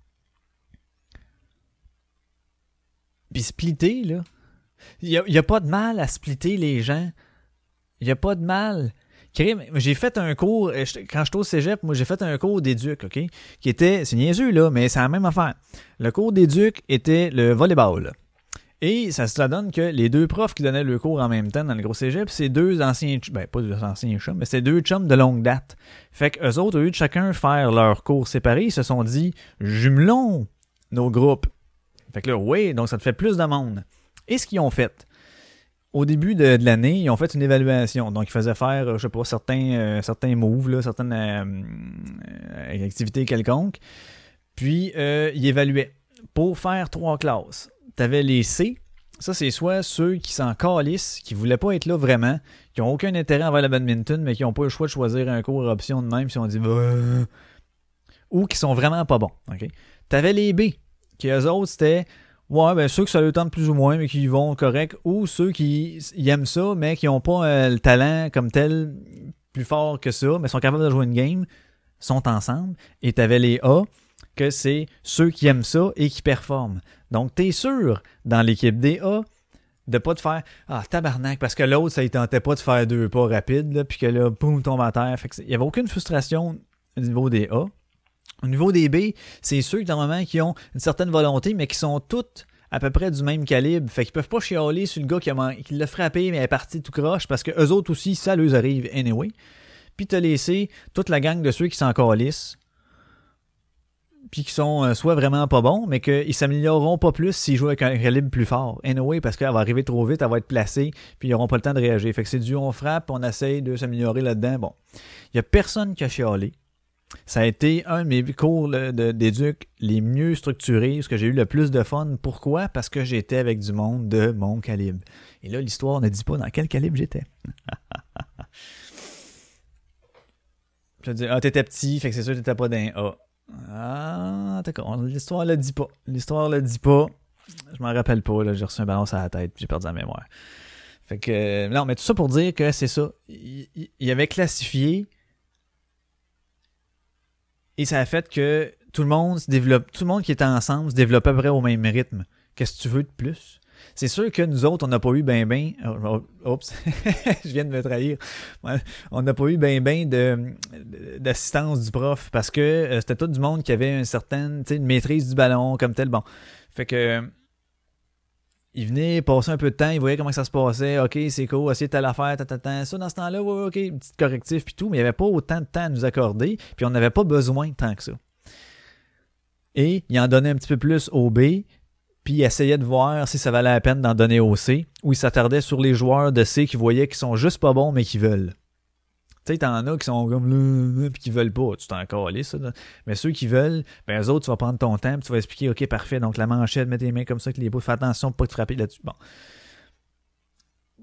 Puis splitter, là. Il n'y a, a pas de mal à splitter les gens. Il n'y a pas de mal. J'ai fait un cours, euh, quand j'étais au cégep, moi j'ai fait un cours d'éduc, OK? Qui était, c'est niaiseux là, mais c'est la même affaire. Le cours d'éduc était le volleyball. Et ça se donne que les deux profs qui donnaient le cours en même temps dans le gros cégep, c'est deux anciens, ben pas deux anciens chums, mais c'est deux chums de longue date. Fait que eux autres, au lieu de chacun faire leur cours séparés, ils se sont dit, jumelons nos groupes. Fait que là, oui, donc ça te fait plus de monde. Et ce qu'ils ont fait, au début de, de l'année, ils ont fait une évaluation. Donc, ils faisaient faire, euh, je sais pas, certains, euh, certains moves, là, certaines euh, activités quelconques. Puis, ils évaluaient. Pour faire trois classes, tu avais les C. Ça, c'est soit ceux qui s'en calissent, qui voulaient pas être là vraiment, qui ont aucun intérêt envers le badminton, mais qui n'ont pas le choix de choisir un cours option de même si on dit bah, ou qui sont vraiment pas bons. ok? Tu avais les B, qui eux autres, c'était Ouais, ben ceux que ça leur tente plus ou moins, mais qui vont correct, ou ceux qui aiment ça, mais qui n'ont pas euh, le talent comme tel plus fort que ça, mais sont capables de jouer une game, sont ensemble. Et t'avais les A, que c'est ceux qui aiment ça et qui performent. Donc, t'es sûr, dans l'équipe des A, de pas te faire Ah, tabarnak, parce que l'autre, ça ne tentait pas de faire deux pas rapides, puis que là, boum, tombe à terre. Il n'y avait aucune frustration au niveau des A. Au niveau des B, c'est ceux qui, normalement, qui ont une certaine volonté, mais qui sont toutes à peu près du même calibre. Fait qu'ils peuvent pas chialer sur le gars qui, l'a frappé, mais est parti tout croche, parce que eux autres aussi, ça leur arrive anyway. Puis t'as laissé toute la gang de ceux qui s'en calissent, puis qui sont euh, soit vraiment pas bons, mais qu'ils s'amélioreront pas plus s'ils jouent avec un calibre plus fort. Anyway, parce qu'elle va arriver trop vite, elle va être placée, puis ils n'auront pas le temps de réagir. Fait que c'est du on frappe, on essaye de s'améliorer là-dedans. Bon. Il y a personne qui a chialé. Ça a été un de mes cours d'éduc les mieux structurés, ce que j'ai eu le plus de fun. Pourquoi? Parce que j'étais avec du monde de mon calibre. Et là, l'histoire ne dit pas dans quel calibre j'étais. Je dire, ah, t'étais petit, fait que c'est sûr que t'étais pas d'un A. Ah, d'accord. L'histoire le dit pas. L'histoire le dit pas. Je m'en rappelle pas. J'ai reçu un ballon sur la tête j'ai perdu la mémoire. Fait que. euh, Non, mais tout ça pour dire que c'est ça. Il, il- il avait classifié. Et ça a fait que tout le monde se développe. Tout le monde qui était ensemble se développait à peu près au même rythme. Qu'est-ce que tu veux de plus? C'est sûr que nous autres, on n'a pas eu ben ben. oh, oh, Oups, je viens de me trahir. On n'a pas eu ben ben d'assistance du prof parce que euh, c'était tout du monde qui avait une certaine une maîtrise du ballon comme tel. Bon, fait que il venait passer un peu de temps, il voyait comment ça se passait. Ok, c'est cool, essayer telle affaire, ta, ça dans ce temps-là, ouais, ok, petit correctif puis tout, mais il n'y avait pas autant de temps à nous accorder, puis on n'avait pas besoin temps que ça. Et il en donnait un petit peu plus au B, puis il essayait de voir si ça valait la peine d'en donner au C, ou il s'attardait sur les joueurs de C qui voyaient qu'ils sont juste pas bons, mais qui veulent. Tu sais, t'en as qui sont comme puis qui veulent pas. Tu t'en calais, ça. Mais ceux qui veulent, ben, eux autres, tu vas prendre ton temps, puis tu vas expliquer, OK, parfait. Donc, la manchette, mets tes mains comme ça, que les bouts, fais attention pour pas te frapper là-dessus. Bon.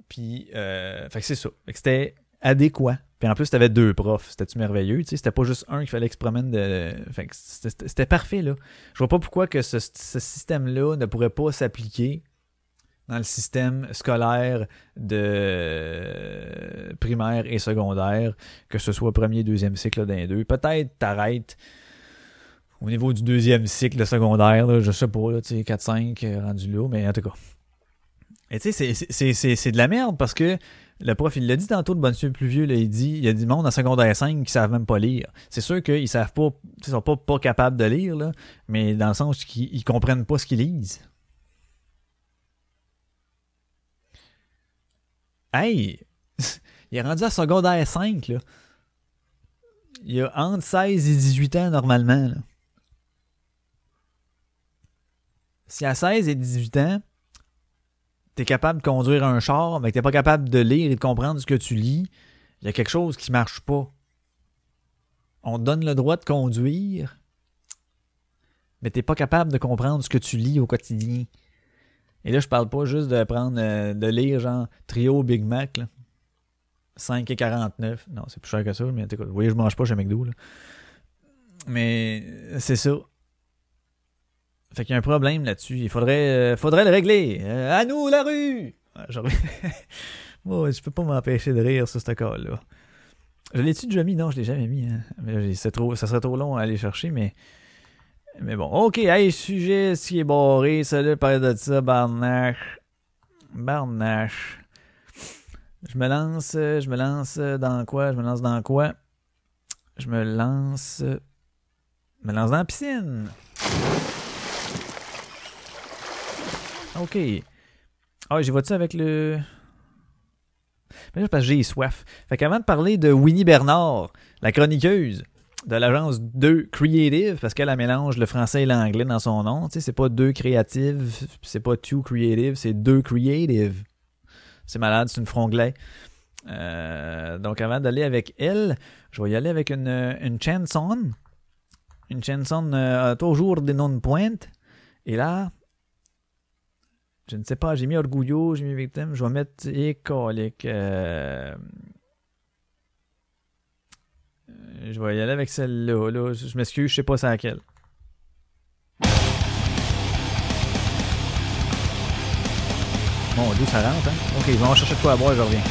Puis, euh, fait que c'est ça. Fait que c'était adéquat. Puis en plus, t'avais deux profs. C'était-tu merveilleux? C'était pas juste un qu'il fallait qu'il se promène de. Fait que c'était parfait, là. Je vois pas pourquoi que ce système-là ne pourrait pas s'appliquer dans le système scolaire de primaire et secondaire, que ce soit premier, deuxième cycle d'un deux. Peut-être t'arrêtes au niveau du deuxième cycle secondaire, je sais pas, tu sais, 4-5 euh, rendu là, mais en tout cas. Et tu sais, c'est- de la merde parce que le prof, il l'a dit tantôt, le bon monsieur plus vieux, là, il dit il y a du monde en secondaire 5 qui savent même pas lire. C'est sûr qu'ils savent pas, ils sont pas, pas capables de lire, là, mais dans le sens qu'ils ils comprennent pas ce qu'ils lisent. Hey! il est rendu à secondaire 5, là. Il a entre 16 et 18 ans normalement, là. Si à 16 et 18 ans, t'es capable de conduire un char, mais que t'es pas capable de lire et de comprendre ce que tu lis, il y a quelque chose qui marche pas. On te donne le droit de conduire, mais t'es pas capable de comprendre ce que tu lis au quotidien. Et là, je parle pas juste de prendre, euh, de lire genre Trio Big Mac, là. 5,49. Non, c'est plus cher que ça, mais cas, vous voyez, je mange pas chez McDo, là. Mais c'est ça. Fait qu'il y a un problème là-dessus. Il faudrait, euh, faudrait le régler. Euh, à nous, la rue! Ah, je peux pas m'empêcher de rire sur ce cas-là. Je l'ai-tu déjà mis? Non, je l'ai jamais mis. Hein. Mais trop, ça serait trop long à aller chercher, mais. Mais bon. OK, hey, sujet, ce qui est barré. Salut, parle de ça, Barnache. Barnache. Je me lance, je me lance dans quoi? Je me lance dans quoi? Je me lance. Je me lance dans la piscine. OK. Ah, j'y vois-tu avec le. Mais là, parce que j'ai soif. Fait qu'avant de parler de Winnie Bernard, la chroniqueuse de l'agence 2 Creative, parce qu'elle a mélange le français et l'anglais dans son nom, tu sais, c'est pas 2 Creative, c'est pas 2 Creative, c'est 2 Creative. C'est malade, c'est une franglais. Euh, donc avant d'aller avec elle, je vais y aller avec une, chanson. Une chanson euh, toujours des pointe. Et là, je ne sais pas, j'ai mis Orgullo, j'ai mis Victime, je vais mettre Écolique. Euh... Je vais y aller avec celle-là. Là. Je m'excuse, je sais pas c'est laquelle. Bon, d'où ça rentre, hein? Ok, je vais en chercher de quoi à boire, je reviens.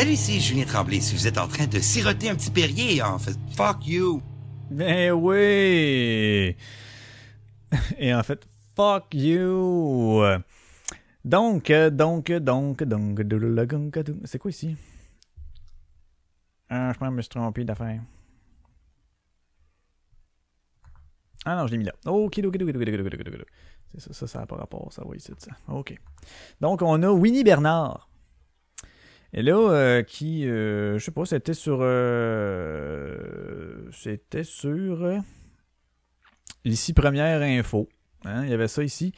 Salut, ici Julien Tremblay. Si vous êtes en train de siroter un petit Perrier, en fait, fuck you. Ben oui! Et en fait, fuck you! Donc, euh, donc, donc, donc, c'est quoi ici? Ah, je me suis trompé d'affaire. Ah non, je l'ai mis là. Ok, ok, ok, ok, ok, ok. C'est ça, ça, ça n'a pas rapport, ça va ici, ça. Ok. Donc, on a Winnie Bernard. Et là, euh, qui, euh, je sais pas, c'était sur, euh, c'était sur, euh, ici première info. Hein, il y avait ça ici.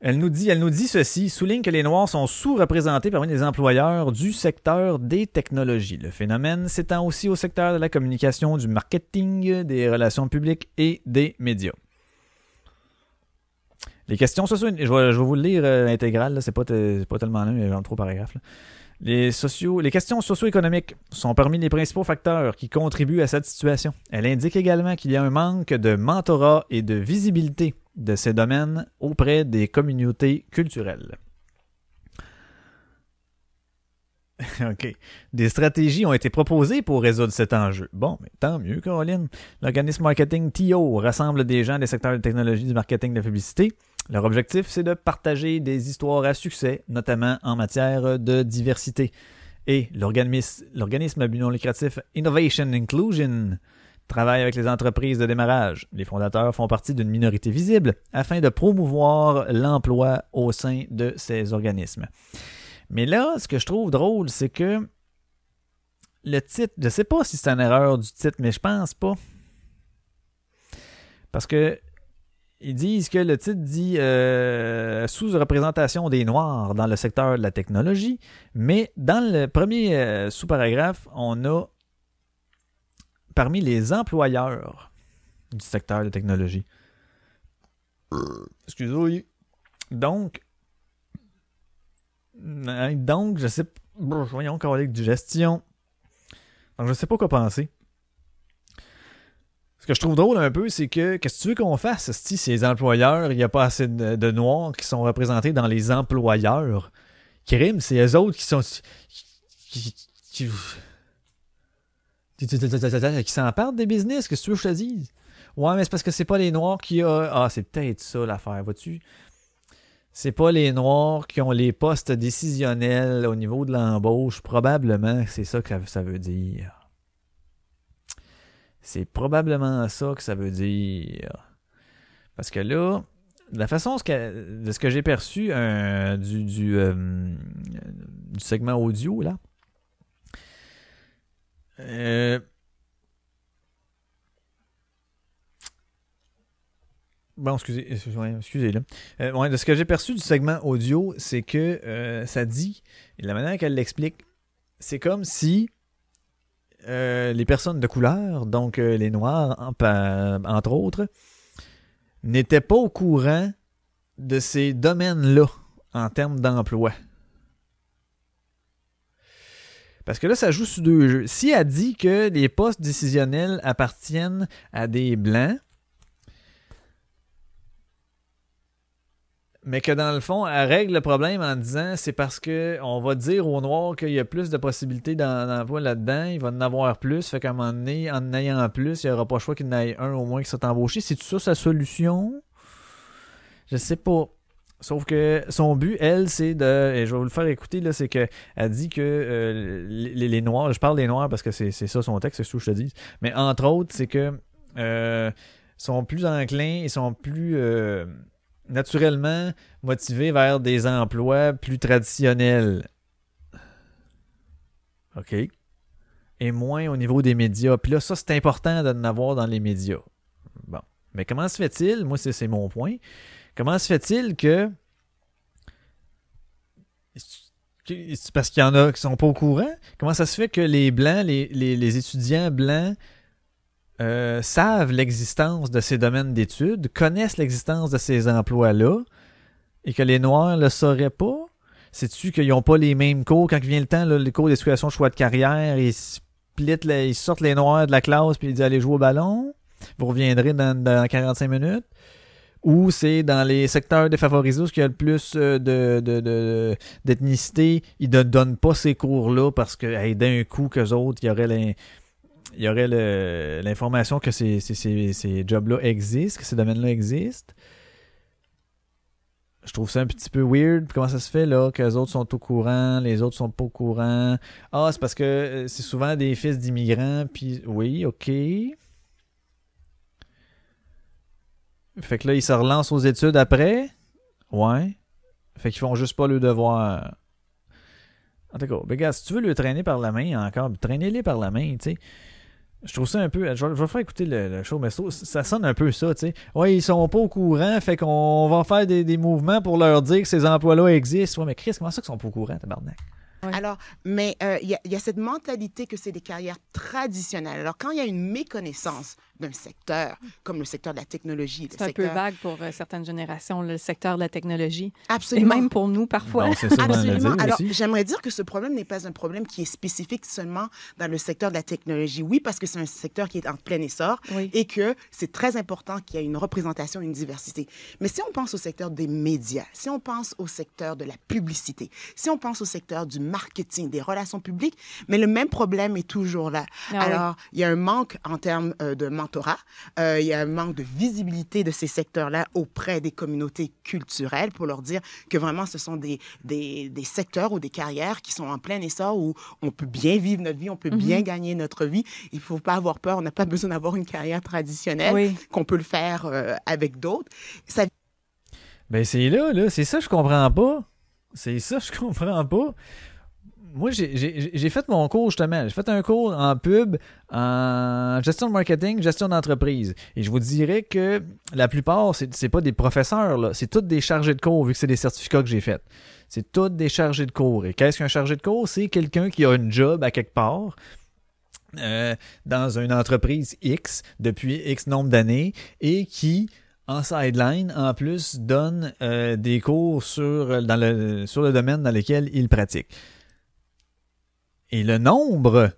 Elle nous dit, elle nous dit ceci, souligne que les Noirs sont sous-représentés parmi les employeurs du secteur des technologies. Le phénomène s'étend aussi au secteur de la communication, du marketing, des relations publiques et des médias. Les questions pas, pas tellement long, il y a paragraphes. Les, questions socio-économiques sont parmi les principaux facteurs qui contribuent à cette situation. Elle indique également qu'il y a un manque de mentorat et de visibilité de ces domaines auprès des communautés culturelles. OK. Des stratégies ont été proposées pour résoudre cet enjeu. Bon, mais tant mieux, Caroline. L'organisme marketing TO rassemble des gens des secteurs de technologie, du marketing, de la publicité. Leur objectif, c'est de partager des histoires à succès, notamment en matière de diversité. Et l'organisme à but non lucratif Innovation Inclusion travaille avec les entreprises de démarrage. Les fondateurs font partie d'une minorité visible afin de promouvoir l'emploi au sein de ces organismes. Mais là, ce que je trouve drôle, c'est que le titre, je sais pas si c'est une erreur du titre, mais je pense pas. Parce que ils disent que le titre dit euh, sous-représentation des Noirs dans le secteur de la technologie, mais dans le premier euh, sous-paragraphe, on a parmi les employeurs du secteur de la technologie. Excusez-moi. Donc, euh, donc, je sais voyons collègue de gestion. Donc, je sais pas quoi penser. Que je trouve drôle un peu, c'est que qu'est-ce que tu veux qu'on fasse si ces employeurs, il n'y a pas assez de, noirs qui sont représentés dans les employeurs? Crime, c'est eux autres qui sont qui, qui, qui, qui s'emparent des business, qu'est-ce que tu veux que je te dise? Ouais, mais c'est parce que c'est pas les noirs qui ont. Ah, c'est peut-être ça l'affaire, vois-tu? C'est pas les Noirs qui ont les postes décisionnels au niveau de l'embauche. Probablement c'est ça que ça veut dire. C'est probablement ça que ça veut dire. Parce que là, de la façon de ce que j'ai perçu euh, euh, du segment audio, là, euh, Bon, excusez, excusez, là. Euh, de ce que j'ai perçu du segment audio, c'est que ça dit, et la manière qu'elle l'explique, c'est comme si euh, les personnes de couleur, donc euh, les noirs entre autres, n'étaient pas au courant de ces domaines-là en termes d'emploi. Parce que là, ça joue sur deux jeux. Si elle dit que les postes décisionnels appartiennent à des blancs, mais que dans le fond, elle règle le problème en disant c'est parce que on va dire aux Noirs qu'il y a plus de possibilités d'emploi là-dedans, il va en avoir plus, fait qu'à un moment donné, en ayant plus, il n'y aura pas le choix qu'il en un au moins qui soit embauché. C'est ça sa solution? Je sais pas. Sauf que son but, elle, c'est de. Et je vais vous le faire écouter, là, c'est que elle dit que euh, les, Noirs, je parle des Noirs parce que c'est ça son texte, c'est ce que je te dis. Mais entre autres, c'est que euh, sont plus enclins et sont plus euh, naturellement motivés vers des emplois plus traditionnels. OK? Et moins au niveau des médias. Puis là, ça, c'est important d'en avoir dans les médias. Bon. Mais comment se fait-il, moi, c'est mon point, comment se fait-il que. Parce qu'il y en a qui sont pas au courant. Comment ça se fait que les Blancs, les étudiants Blancs, euh, savent l'existence de ces domaines d'études, connaissent l'existence de ces emplois-là, et que les Noirs le sauraient pas? C'est-tu qu'ils n'ont pas les mêmes cours? Quand vient le temps, là, les cours d'éducation choix de carrière, ils, splitent la- ils sortent les Noirs de la classe puis ils disent allez jouer au ballon, vous reviendrez dans, dans 45 minutes? ou c'est dans les secteurs défavorisés où il y a le plus euh, de, de- de- d'ethnicité, ils ne donnent pas ces cours-là parce que hey, d'un coup qu'eux autres, il y aurait il y aurait l'information que ces, ces, ces, ces jobs-là existent, que ces domaines-là existent. Je trouve ça un petit peu weird. Comment ça se fait là que les autres sont au courant, les autres sont pas au courant Ah, c'est parce que euh, c'est souvent des fils d'immigrants. Puis oui, ok. Fait que là, ils se relancent aux études après? Ouais. Fait qu'ils font juste pas le devoir. En tout cas, ben, gars, si tu veux le traîner par la main encore, traînez-les par la main, tu sais. Je trouve ça un peu. Je vais, je vais faire écouter le, le show, mais ça, ça sonne un peu ça, tu sais. Ouais, ils sont pas au courant, fait qu'on va faire des, des mouvements pour leur dire que ces emplois-là existent. Ouais, mais Chris, comment ça qu'ils sont pas au courant, tabarnak? Alors, mais euh, y, il y a cette mentalité que c'est des carrières traditionnelles. Alors, quand il y a une méconnaissance d'un secteur, comme le secteur de la technologie, C'est un peu vague pour euh, certaines générations, le secteur de la technologie. Absolument. Et même pour nous, parfois. Bon, c'est ça, on en a dit Absolument. Alors, j'aimerais dire que ce problème n'est pas un problème qui est spécifique seulement dans le secteur de la technologie. Oui, parce que c'est un secteur qui est en plein essor et que c'est très important qu'il y ait une représentation, une diversité. Mais si on pense au secteur des médias, si on pense au secteur de la publicité, si on pense au secteur du marketing, des relations publiques, mais le même problème est toujours là. Ah oui. Alors, il y a un manque en termes euh, de mentorat, euh, il y a un manque de visibilité de ces secteurs-là auprès des communautés culturelles pour leur dire que vraiment ce sont des, des, des secteurs ou des carrières qui sont en plein essor où on peut bien vivre notre vie, on peut bien Mhm. gagner notre vie. Il ne faut pas avoir peur, on n'a pas besoin d'avoir une carrière traditionnelle, Oui. qu'on peut le faire euh, avec d'autres. Ça Ben c'est là, là, c'est ça je comprends pas. C'est ça je comprends pas. Moi, j'ai- fait mon cours justement. J'ai fait un cours en pub, en gestion de marketing, gestion d'entreprise. Et je vous dirais que la plupart, c'est pas des professeurs. C'est tous des chargés de cours, vu que c'est des certificats que j'ai faits. C'est tous des chargés de cours. Et qu'est-ce qu'un chargé de cours? C'est quelqu'un qui a une job à quelque part. euh, dans une entreprise X depuis X nombre d'années et qui, en sideline, en plus, donne euh, des cours sur, dans le, sur le domaine dans lequel il pratique. Et le nombre,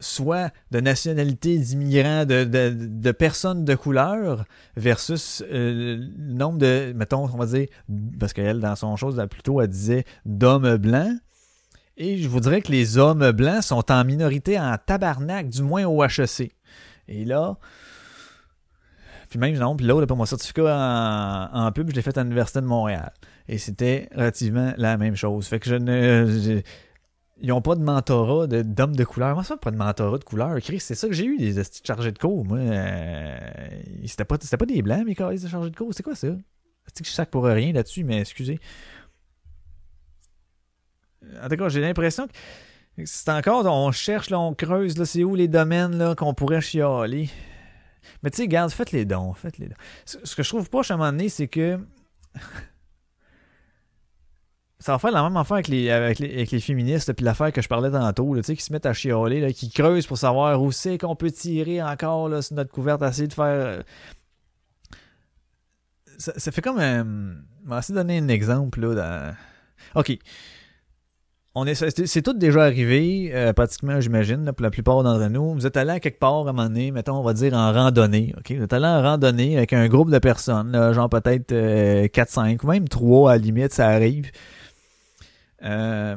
soit de nationalités d'immigrants, de, de, personnes de couleur, versus euh, le nombre de, mettons, on va dire, parce qu'elle, dans son chose, là, plutôt, elle disait d'hommes blancs. Et je vous dirais que les hommes blancs sont en minorité en tabarnak, du moins au HEC. Et là, puis même, non, puis l'autre, pour mon certificat en, en pub, je l'ai fait à l'Université de Montréal. Et c'était relativement la même chose. Fait que je ne. je- ils n'ont pas de mentorat d'hommes de, couleur. Moi, ça, pas de mentorat de couleur. Chris, c'est ça que j'ai eu, des chargés de cours. Moi, euh, c'était pas, pas des blancs, mes carrés de chargés de cours. C'est quoi ça? C'est que je sac pour rien là-dessus, mais excusez. En tout cas, j'ai l'impression que c'est encore, on cherche, là, on creuse, là, c'est où les domaines là, qu'on pourrait chialer. Mais tu sais, garde, faites les dons, faites les dons. Ce ce que je trouve pas à un moment donné, c'est que ça va faire la même affaire avec les, féministes, puis l'affaire que je parlais tantôt, là, qui se mettent à chialer, là, qui creusent pour savoir où c'est qu'on peut tirer encore là, sur notre couverte, essayer de faire. euh, Ça, fait comme. euh, on va essayer de donner un exemple. Là, dans... Ok. C'est, tout déjà arrivé, euh, pratiquement, j'imagine, pour la plupart d'entre nous. Vous êtes allé à quelque part à un moment donné, mettons, on va dire en randonnée. ok? Vous êtes allé en randonnée avec un groupe de personnes, là, genre peut-être euh, 4-5 ou même 3 à la limite, ça arrive. Euh,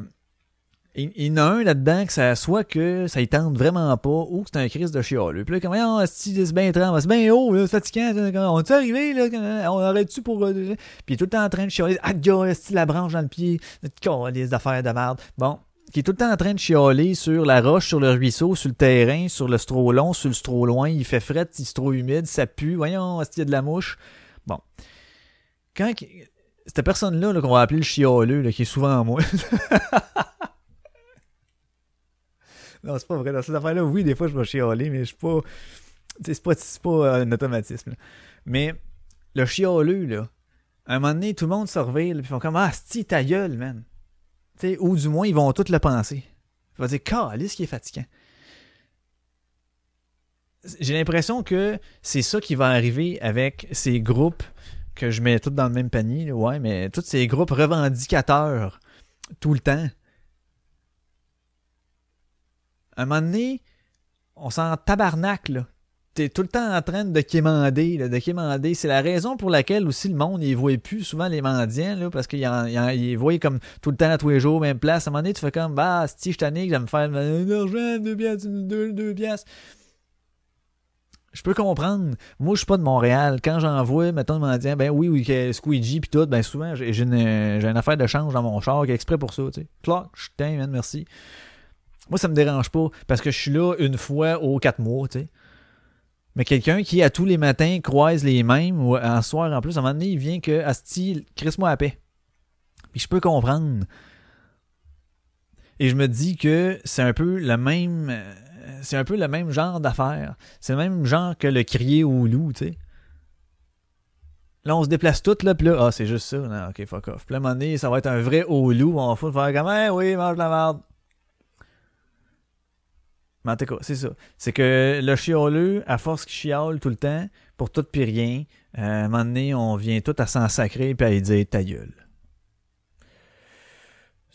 il, y en a un là-dedans que ça soit que ça y tente vraiment pas ou que c'est un crise de chialeux. Puis là, comme, oh, c'est bien c'est bien haut, là, fatigant. On est arrivé, là, on arrête-tu pour. euh, Puis il est tout le temps en train de chialer. Ah, est la branche dans le pied, les affaires de merde. Bon. Qui est tout le temps en train de chialer sur la roche, sur le ruisseau, sur le terrain, sur le stro long, sur le stro loin. Il fait fret, il se trop humide, ça pue. Voyons, est-ce qu'il y a de la mouche? Bon. Quand cette personne-là là, qu'on va appeler le chialeux, qui est souvent moi. non, c'est pas vrai. Dans cette affaire-là, oui, des fois, je vais chialer, mais je suis pas. C'est pas, pas euh, un automatisme. Mais le chialeux, là, à un moment donné, tout le monde se là, puis ils font comme Ah, sti, ta gueule, man. Ou du moins, ils vont tous le penser. Ils vont dire Calice qui est fatigant. J'ai l'impression que c'est ça qui va arriver avec ces groupes que je mets tous dans le même panier, ouais, mais tous ces groupes revendicateurs tout le temps. À un moment donné, on s'en tabarnaque, là. t'es tout le temps en train de quémander, là, de quémander. C'est la raison pour laquelle aussi le monde, il voit plus souvent les mendiants, là, parce qu'ils ils voient comme tout le temps, tous les jours, même place. À un moment donné, tu fais comme, bah, si je tanné, que j'aime me faire un argent, deux piastres, deux, deux piastres. Je peux comprendre. Moi, je suis pas de Montréal. Quand j'en vois, mettons, le mendiant, ben oui, oui, que Squeegee pis tout, ben souvent, j'ai une, affaire de change dans mon char qui est exprès pour ça, tu sais. Clac, je man, merci. Moi, ça me dérange pas parce que je suis là une fois aux quatre mois, tu sais. Mais quelqu'un qui, à tous les matins, croise les mêmes, ou un soir en plus, à un moment donné, il vient que, Asti, crisse-moi à paix. Puis je peux comprendre. Et je me dis que c'est un peu le même. C'est un peu le même genre d'affaire. C'est le même genre que le crier au loup, tu sais. Là, on se déplace toutes, là, puis là, ah, c'est juste ça. Non, ok, fuck off. Puis là, à un moment donné, ça va être un vrai au loup. On va faire comme, Eh oui, mange la merde. Mais en tout c'est ça. C'est que le chioleux, à force qu'il chiale tout le temps, pour tout puis rien, euh, à un moment donné, on vient tout à s'en sacrer puis à lui dire ta gueule.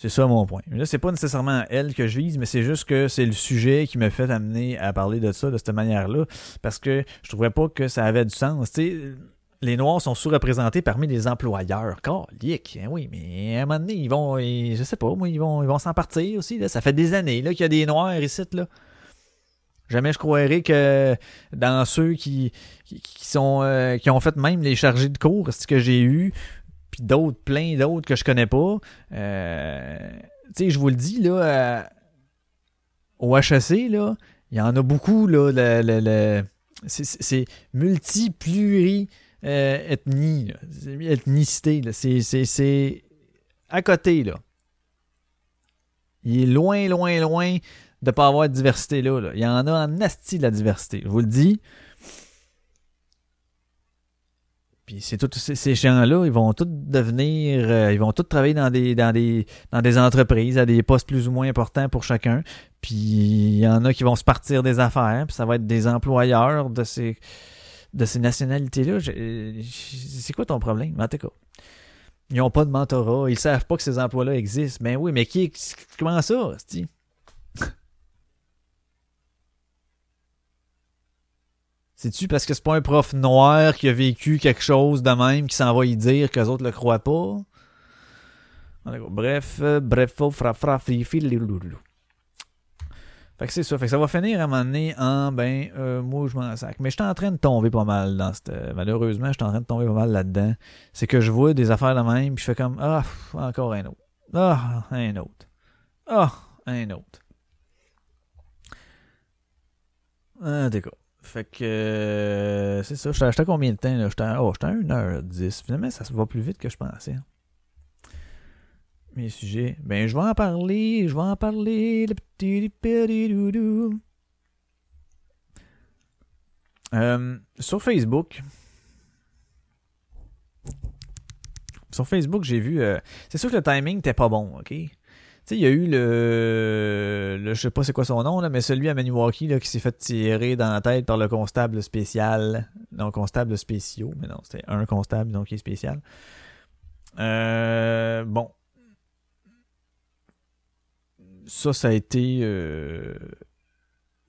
C'est ça mon point. Là, c'est pas nécessairement elle que je vise, mais c'est juste que c'est le sujet qui me fait amener à parler de ça de cette manière-là. Parce que je trouvais pas que ça avait du sens. Les Noirs sont sous-représentés parmi les employeurs. Calique, hein, oui, mais à un moment donné, ils vont, je sais pas, moi, ils vont, ils vont s'en partir aussi. Ça fait des années là, qu'il y a des Noirs ici, là. Jamais je croirais que dans ceux qui, qui, sont euh, qui ont fait même les chargés de cours, ce que j'ai eu, puis d'autres, plein d'autres que je connais pas. euh, tu sais, je vous le dis, là, euh, au HEC, là, il y en a beaucoup, là, c'est- c'est multi-pluri euh, ethnie, là. Ethnicité. C'est- à côté, là. Il est loin, loin, loin de pas avoir de diversité là, là. Il y en a en asti de la diversité. Je vous le dis. Puis c'est ces, gens-là, ils vont tous devenir, euh, ils vont tous travailler dans des, dans des, dans des entreprises à des postes plus ou moins importants pour chacun. Puis il y en a qui vont se partir des affaires, puis ça va être des employeurs de ces, de ces nationalités-là. C'est quoi ton problème, en tout cas? Ils n'ont pas de mentorat, ils savent pas que ces emplois-là existent. Mais oui, mais qui, comment ça, C'est-tu parce que c'est pas un prof noir qui a vécu quelque chose de même qui s'en va y dire que les autres le croient pas? Bref, euh, bref, faux, fra, fra, lou. Fait que c'est ça. Fait que ça va finir à un moment donné en, ben, euh, moi, je m'en sac. Mais je suis en train de tomber pas mal dans cette. malheureusement, je suis en train de tomber pas mal là-dedans. C'est que je vois des affaires de même, puis je fais comme, ah, encore un autre. Ah, un autre. Ah, un autre. Ah, d'accord. Fait que euh, c'est ça. J'étais à combien de temps là? J'étais à, oh, à 1h10. Finalement, ça se va plus vite que je pensais. Mes sujets. Ben, je vais en parler. Je vais en parler. Euh, sur Facebook. Sur Facebook, j'ai vu. euh, c'est sûr que le timing n'était pas bon, ok? Sais, il y a eu le, le- Je sais pas c'est quoi son nom, là, mais celui à Maniwaki là, qui s'est fait tirer dans la tête par le constable spécial. Non, constable spéciaux, mais non, c'était un constable, donc qui est spécial. Euh, bon. Ça, ça a été euh,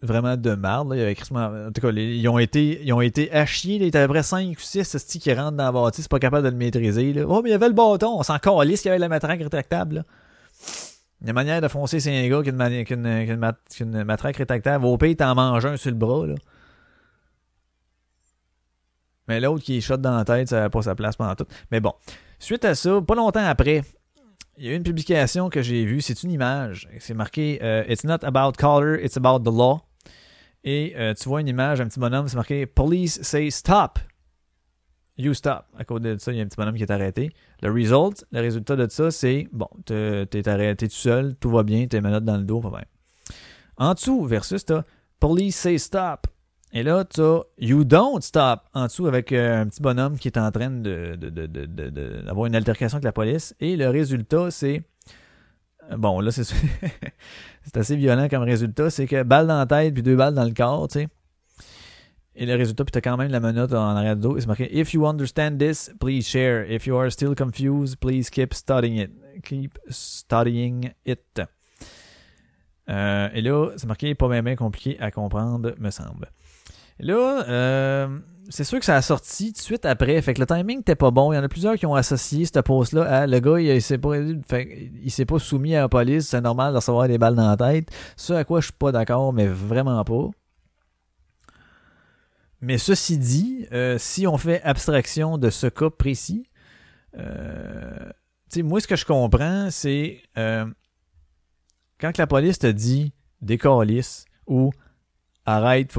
vraiment de merde. Là. Il En tout cas, ils ont été, ils ont été à chier. Il y avait à peu près 5 ou 6 qui rentrent dans la bâtisse, pas capable de le maîtriser. Là. Oh, mais il y avait le bâton. On s'en calisse qu'il y avait la matraque rétractable. Il y a manière de foncer c'est un gars qui a une, mani- qui a une- qui a une mat- matraque rétractable. Au pire, t'en manges un sur le bras. Là. Mais l'autre qui shot dans la tête, ça n'a pas sa place pendant tout. Mais bon, suite à ça, pas longtemps après, il y a eu une publication que j'ai vue. C'est une image. C'est marqué euh, It's not about color, it's about the law. Et euh, tu vois une image, un petit bonhomme, c'est marqué Police say stop. You stop. À cause de ça, il y a un petit bonhomme qui est arrêté. Le result, le résultat de ça, c'est bon, t'es arrêté tout seul, tout va bien, t'es menottes dans le dos, pas bien. En dessous, versus, t'as Police say stop. Et là, t'as You don't stop en dessous avec euh, un petit bonhomme qui est en train de, de- de- de- d'avoir une altercation avec la police. Et le résultat, c'est. Bon, là, c'est assez violent comme résultat. C'est que balle dans la tête puis deux balles dans le corps, tu sais. Et le résultat, puis t'as quand même la menotte en arrière dos. et C'est marqué If you understand this, please share. If you are still confused, please keep studying it. Keep studying it. Euh, et là, c'est marqué pas bien compliqué à comprendre, me semble. Là, euh, c'est sûr que ça a sorti tout de suite après. Fait que le timing n'était pas bon. Il y en a plusieurs qui ont associé cette pause-là à le gars, il, il s'est pas, il s'est pas soumis à la police. C'est normal de recevoir des balles dans la tête. Ce à quoi je suis pas d'accord, mais vraiment pas. Mais ceci dit, euh, si on fait abstraction de ce cas précis, euh, moi, ce que je comprends, c'est euh, quand la police te dit décalisse ou arrête,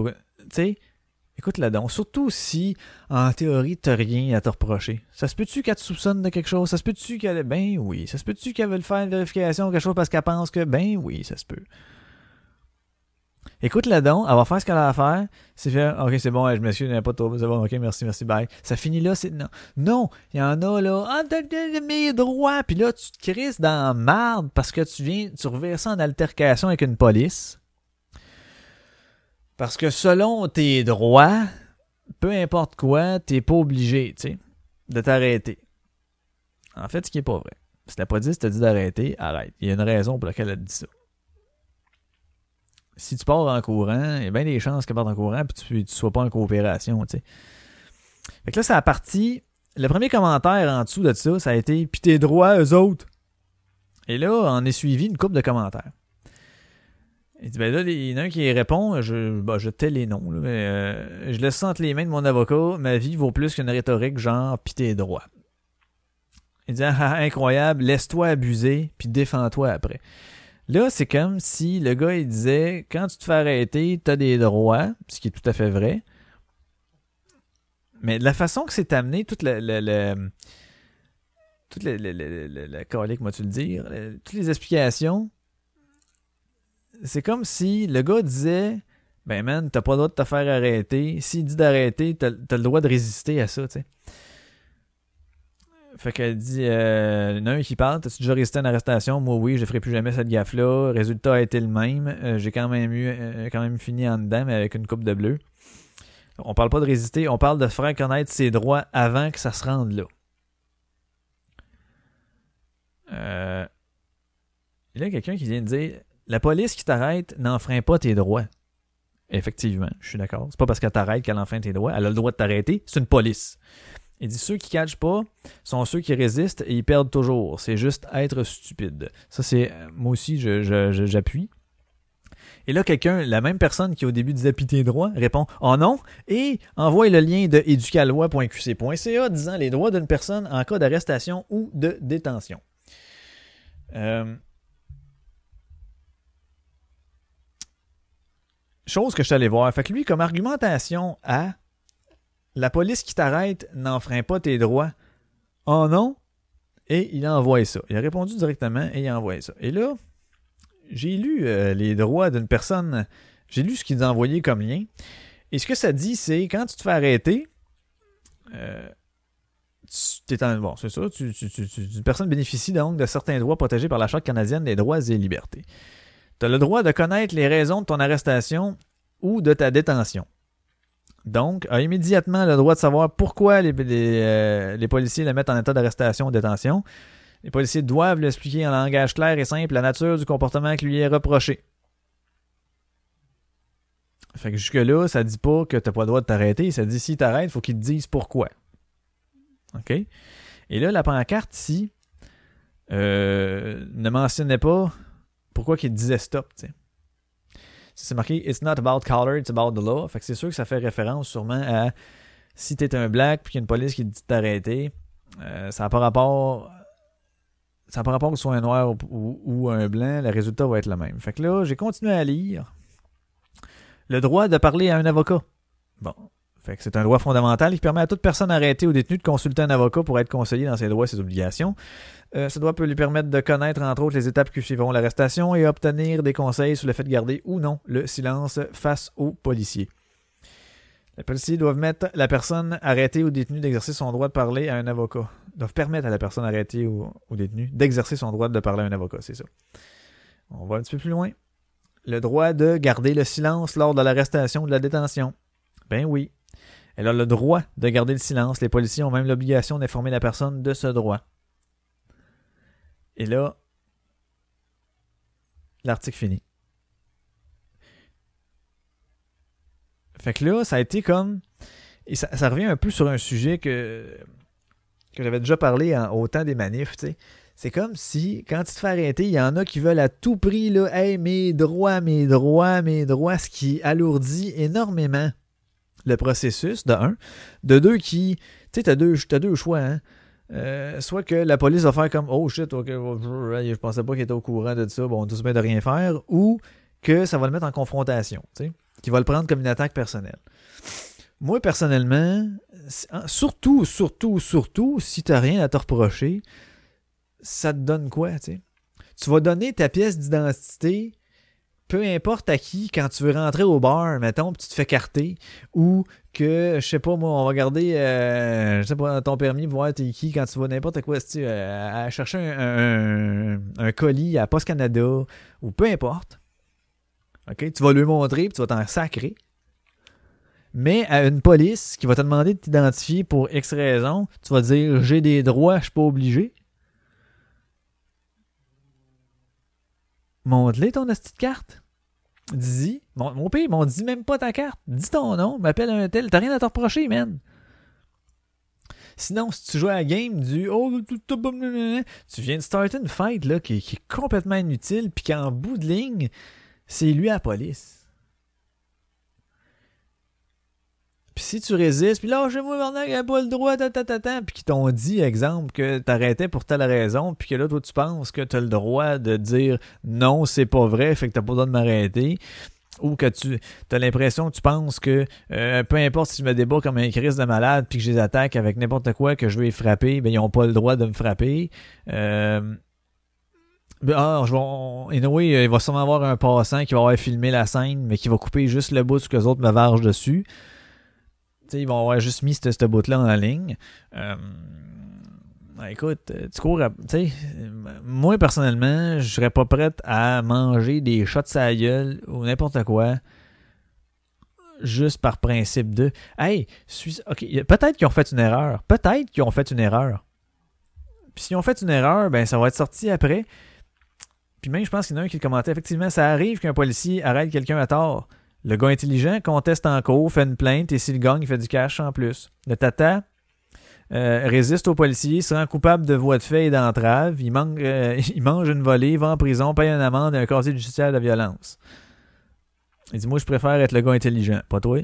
écoute là donc. Surtout si, en théorie, t'as rien à te reprocher. Ça se peut-tu qu'elle te soupçonne de quelque chose? Ça se peut-tu qu'elle. Ben oui. Ça se peut-tu qu'elle veut faire une vérification ou quelque chose parce qu'elle pense que. Ben oui, ça se peut. Écoute là donc, elle va faire ce qu'elle a à faire. C'est fait, ok, c'est bon, je m'excuse, n'y a pas de trouble, c'est bon, ok, merci, merci, bye. Ça finit là, c'est. Non, non, il y en a là, ah, t'as t'as mes droits, puis là, tu te crises dans la marde parce que tu viens, tu reviens ça en altercation avec une police. Parce que selon tes droits, peu importe quoi, t'es pas obligé, tu sais, de t'arrêter. En fait, ce qui est pas vrai. Si la police te dit d'arrêter, arrête. Il y a une raison pour laquelle elle dit ça. Si tu pars en courant, il y a bien des chances qu'elle parte en courant puis tu, tu sois pas en coopération, tu sais. Fait que là, c'est la partie. Le premier commentaire en dessous de ça, ça a été Pis tes droits, eux autres. Et là, on est suivi une couple de commentaires. Il dit, ben là, il y en a un qui répond, je, bah, tais les noms, mais euh, je laisse ça entre les mains de mon avocat, ma vie vaut plus qu'une rhétorique genre pis tes droits. Il dit, ah, incroyable, laisse-toi abuser, puis défends-toi après. Là, c'est comme si le gars, il disait, quand tu te fais arrêter, t'as des droits, ce qui est tout à fait vrai. Mais de la façon que c'est amené, toute la, la, la- toute la, la, la, tu le dire, euh, toutes les explications, c'est comme si le gars disait, ben man, t'as pas le droit de te faire arrêter. S'il dit d'arrêter, t'as t'as le droit de résister à ça, tu sais. Fait qu'elle dit, euh, il y en a un qui parle, t'as-tu déjà résisté à une arrestation? Moi, oui, je ferai plus jamais cette gaffe-là. Résultat a été le même. Euh, J'ai quand même eu, euh, quand même fini en dedans, mais avec une coupe de bleu. On parle pas de résister, on parle de faire connaître ses droits avant que ça se rende là. Il y a quelqu'un qui vient de dire, la police qui t'arrête n'enfreint pas tes droits. Effectivement, je suis d'accord. C'est pas parce qu'elle t'arrête qu'elle enfreint tes droits. Elle a le droit de t'arrêter. C'est une police. Il dit ceux qui catchent pas sont ceux qui résistent et ils perdent toujours. C'est juste être stupide. Ça, c'est. euh, Moi aussi, je- je- je- j'appuie. Et là, quelqu'un, la même personne qui au début disait pis tes droits, répond Oh non et envoie le lien de éducaloi.qc.ca disant les droits d'une personne en cas d'arrestation ou de détention. Euh, Chose que je suis allé voir. Fait que lui, comme argumentation à la police qui t'arrête n'enfreint pas tes droits. Oh non? Et il a envoyé ça. Il a répondu directement et il a envoyé ça. Et là, j'ai lu euh, les droits d'une personne. J'ai lu ce qu'il a envoyé comme lien. Et ce que ça dit, c'est quand tu te fais arrêter, euh, tu t'es en- bon, c'est ça, tu- une personne bénéficie donc de certains droits protégés par la Charte canadienne des droits et libertés. Tu as le droit de connaître les raisons de ton arrestation ou de ta détention. Donc, a immédiatement le droit de savoir pourquoi euh, les policiers le mettent en état d'arrestation ou détention. Les policiers doivent lui expliquer en langage clair et simple la nature du comportement qui lui est reproché. Fait que jusque-là, ça dit pas que t'as pas le droit de t'arrêter. Ça dit si t'arrêtes, faut qu'ils te disent pourquoi. OK? Et là, la pancarte ici euh, ne mentionnait pas pourquoi qu'il disait stop, tu sais. C'est marqué It's not about color, it's about the law. Fait que c'est sûr que ça fait référence sûrement à si t'es un black puis qu'il y a une police qui te dit de t'arrêter, euh, ça n'a pas rapport. Ça n'a pas rapport que ce soit un noir ou- ou un blanc, le résultat va être le même. Fait que là, j'ai continué à lire. Le droit de parler à un avocat. Bon. Fait que c'est un droit fondamental qui permet à toute personne arrêtée ou détenue de consulter un avocat pour être conseillé dans ses droits et ses obligations. Euh, ce droit peut lui permettre de connaître, entre autres, les étapes qui suivront l'arrestation et obtenir des conseils sur le fait de garder ou non le silence face aux policiers. Les policiers doivent mettre la personne arrêtée ou détenue d'exercer son droit de parler à un avocat. Doivent permettre à la personne arrêtée ou, détenue d'exercer son droit de parler à un avocat, c'est ça. On va un petit peu plus loin. Le droit de garder le silence lors de l'arrestation ou de la détention. Ben oui. Elle a le droit de garder le silence. Les policiers ont même l'obligation d'informer la personne de ce droit. Et là, l'article fini. Fait que là, ça a été comme. Et ça, revient un peu sur un sujet que, que j'avais déjà parlé en, au temps des manifs. C'est comme si, quand tu te fais arrêter, il y en a qui veulent à tout prix, là, hey, mes droits, mes droits, mes droits, ce qui alourdit énormément le processus, de un. De deux, qui. Tu sais, t'as deux, t'as deux choix, hein. Euh, soit que la police va faire comme Oh shit, ok, je pensais pas qu'il était au courant de ça, bon, tout se met de rien faire, ou que ça va le mettre en confrontation, tu sais, qu'il va le prendre comme une attaque personnelle. Moi, personnellement, surtout, surtout, surtout, si t'as rien à te reprocher, ça te donne quoi, tu sais? Tu vas donner ta pièce d'identité peu importe à qui, quand tu veux rentrer au bar, mettons, tu te fais carter, ou que, je sais pas, moi, on va garder, euh, je sais pas, ton permis, voir t'es qui, quand tu vas n'importe quoi, tu euh, à chercher un, un, colis à Post Canada, ou peu importe. OK? Tu vas lui montrer, puis tu vas t'en sacrer. Mais à une police qui va te demander de t'identifier pour X raison, tu vas dire j'ai des droits, je suis pas obligé. Montre-les ton petite carte. Dis-y. Mon, mon père, m'ont dit même pas ta carte. Dis ton nom, m'appelle un tel. T'as rien à te reprocher, man. Sinon, si tu joues à la game du Oh, tu viens de starter une fight là, qui, qui est complètement inutile, puis qu'en bout de ligne, c'est lui à la police. Puis si tu résistes, puis là, moi maintenant, il a pas le droit, ta, ta, puis qu'ils t'ont dit, exemple, que t'arrêtais pour telle raison, puis que là, toi, tu penses que t'as le droit de dire non, c'est pas vrai, fait que t'as pas le droit de m'arrêter. Ou que tu as l'impression que tu penses que euh, peu importe si je me débat comme un crise de malade puis que je les attaque avec n'importe quoi que je vais les frapper, ben ils ont pas le droit de me frapper. Euh, ben, ah, je vais, anyway, il va sûrement avoir un passant qui va avoir filmé la scène, mais qui va couper juste le bout que les autres me vargent dessus ils vont avoir juste mis ce bout-là en ligne. Euh, écoute, tu cours à, moi personnellement, je serais pas prête à manger des shots à gueule ou n'importe quoi juste par principe de Hey, peut-être qu'ils ont fait une erreur. Peut-être qu'ils ont fait une erreur. Puis s'ils ont fait une erreur, ben ça va être sorti après. Puis même, je pense qu'il y en a un qui le commentait. Effectivement, ça arrive qu'un policier arrête quelqu'un à tort. Le gars intelligent conteste en cours, fait une plainte et s'il gagne, il fait du cash en plus. Le tata euh, résiste aux policiers, se rend coupable de voie de fait et d'entrave. Il, euh, il mange une volée, va en prison, paye une amende et un casier judiciaire de violence. Il dit Moi, je préfère être le gars intelligent, pas toi?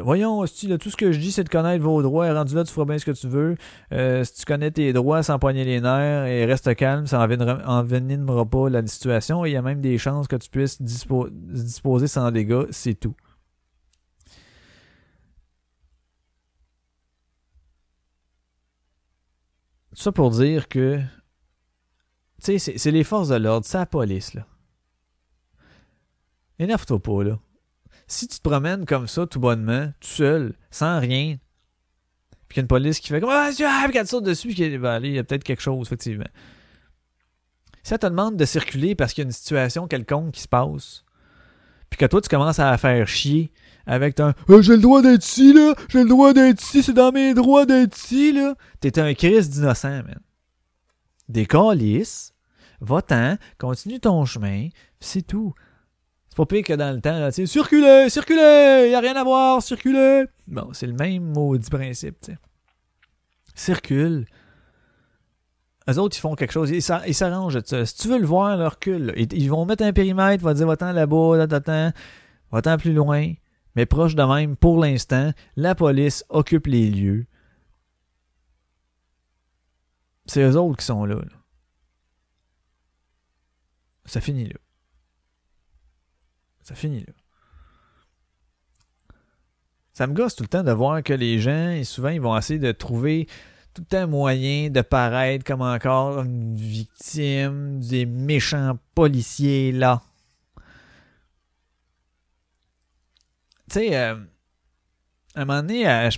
Voyons, si, tout ce que je dis, c'est de connaître vos droits. Rendu là, tu feras bien ce que tu veux. Euh, si tu connais tes droits sans poigner les nerfs et reste calme, ça n'envenimera pas la situation. il y a même des chances que tu puisses disposer sans dégâts. C'est tout. Tout ça pour dire que. Tu sais, c'est les forces de l'ordre, c'est la police, là. Énerve-toi pas, là si tu te promènes comme ça, tout bonnement, tout seul, sans rien, puis qu'il y a une police qui fait comme Ah, as quatre saute dessus, puis ben, il y a peut-être quelque chose, effectivement. Si elle te demande de circuler parce qu'il y a une situation quelconque qui se passe, puis que toi, tu commences à faire chier avec ton ah, J'ai le droit d'être ici, là, j'ai le droit d'être ici, c'est dans mes droits d'être ici, là. T'es un Christ d'innocent, man. Des calices, va-t'en, continue ton chemin, c'est tout. C'est pas pire que dans le temps, là, tu sais, circulez, circulez, y a rien à voir, circulez. Bon, c'est le même maudit principe, tu sais. Circule. Eux autres, ils font quelque chose, ils s'arrangent. Si tu veux le voir, leur recule. Ils, vont mettre un périmètre, ils vont dire, va-t'en là-bas, là, va-t'en plus loin. Mais proche de même, pour l'instant, la police occupe les lieux. C'est eux autres qui sont là. là. Ça finit là. Ça finit là. Ça me gosse tout le temps de voir que les gens, souvent, ils vont essayer de trouver tout un moyen de paraître comme encore une victime des méchants policiers là. Tu sais, euh, à un moment donné, euh,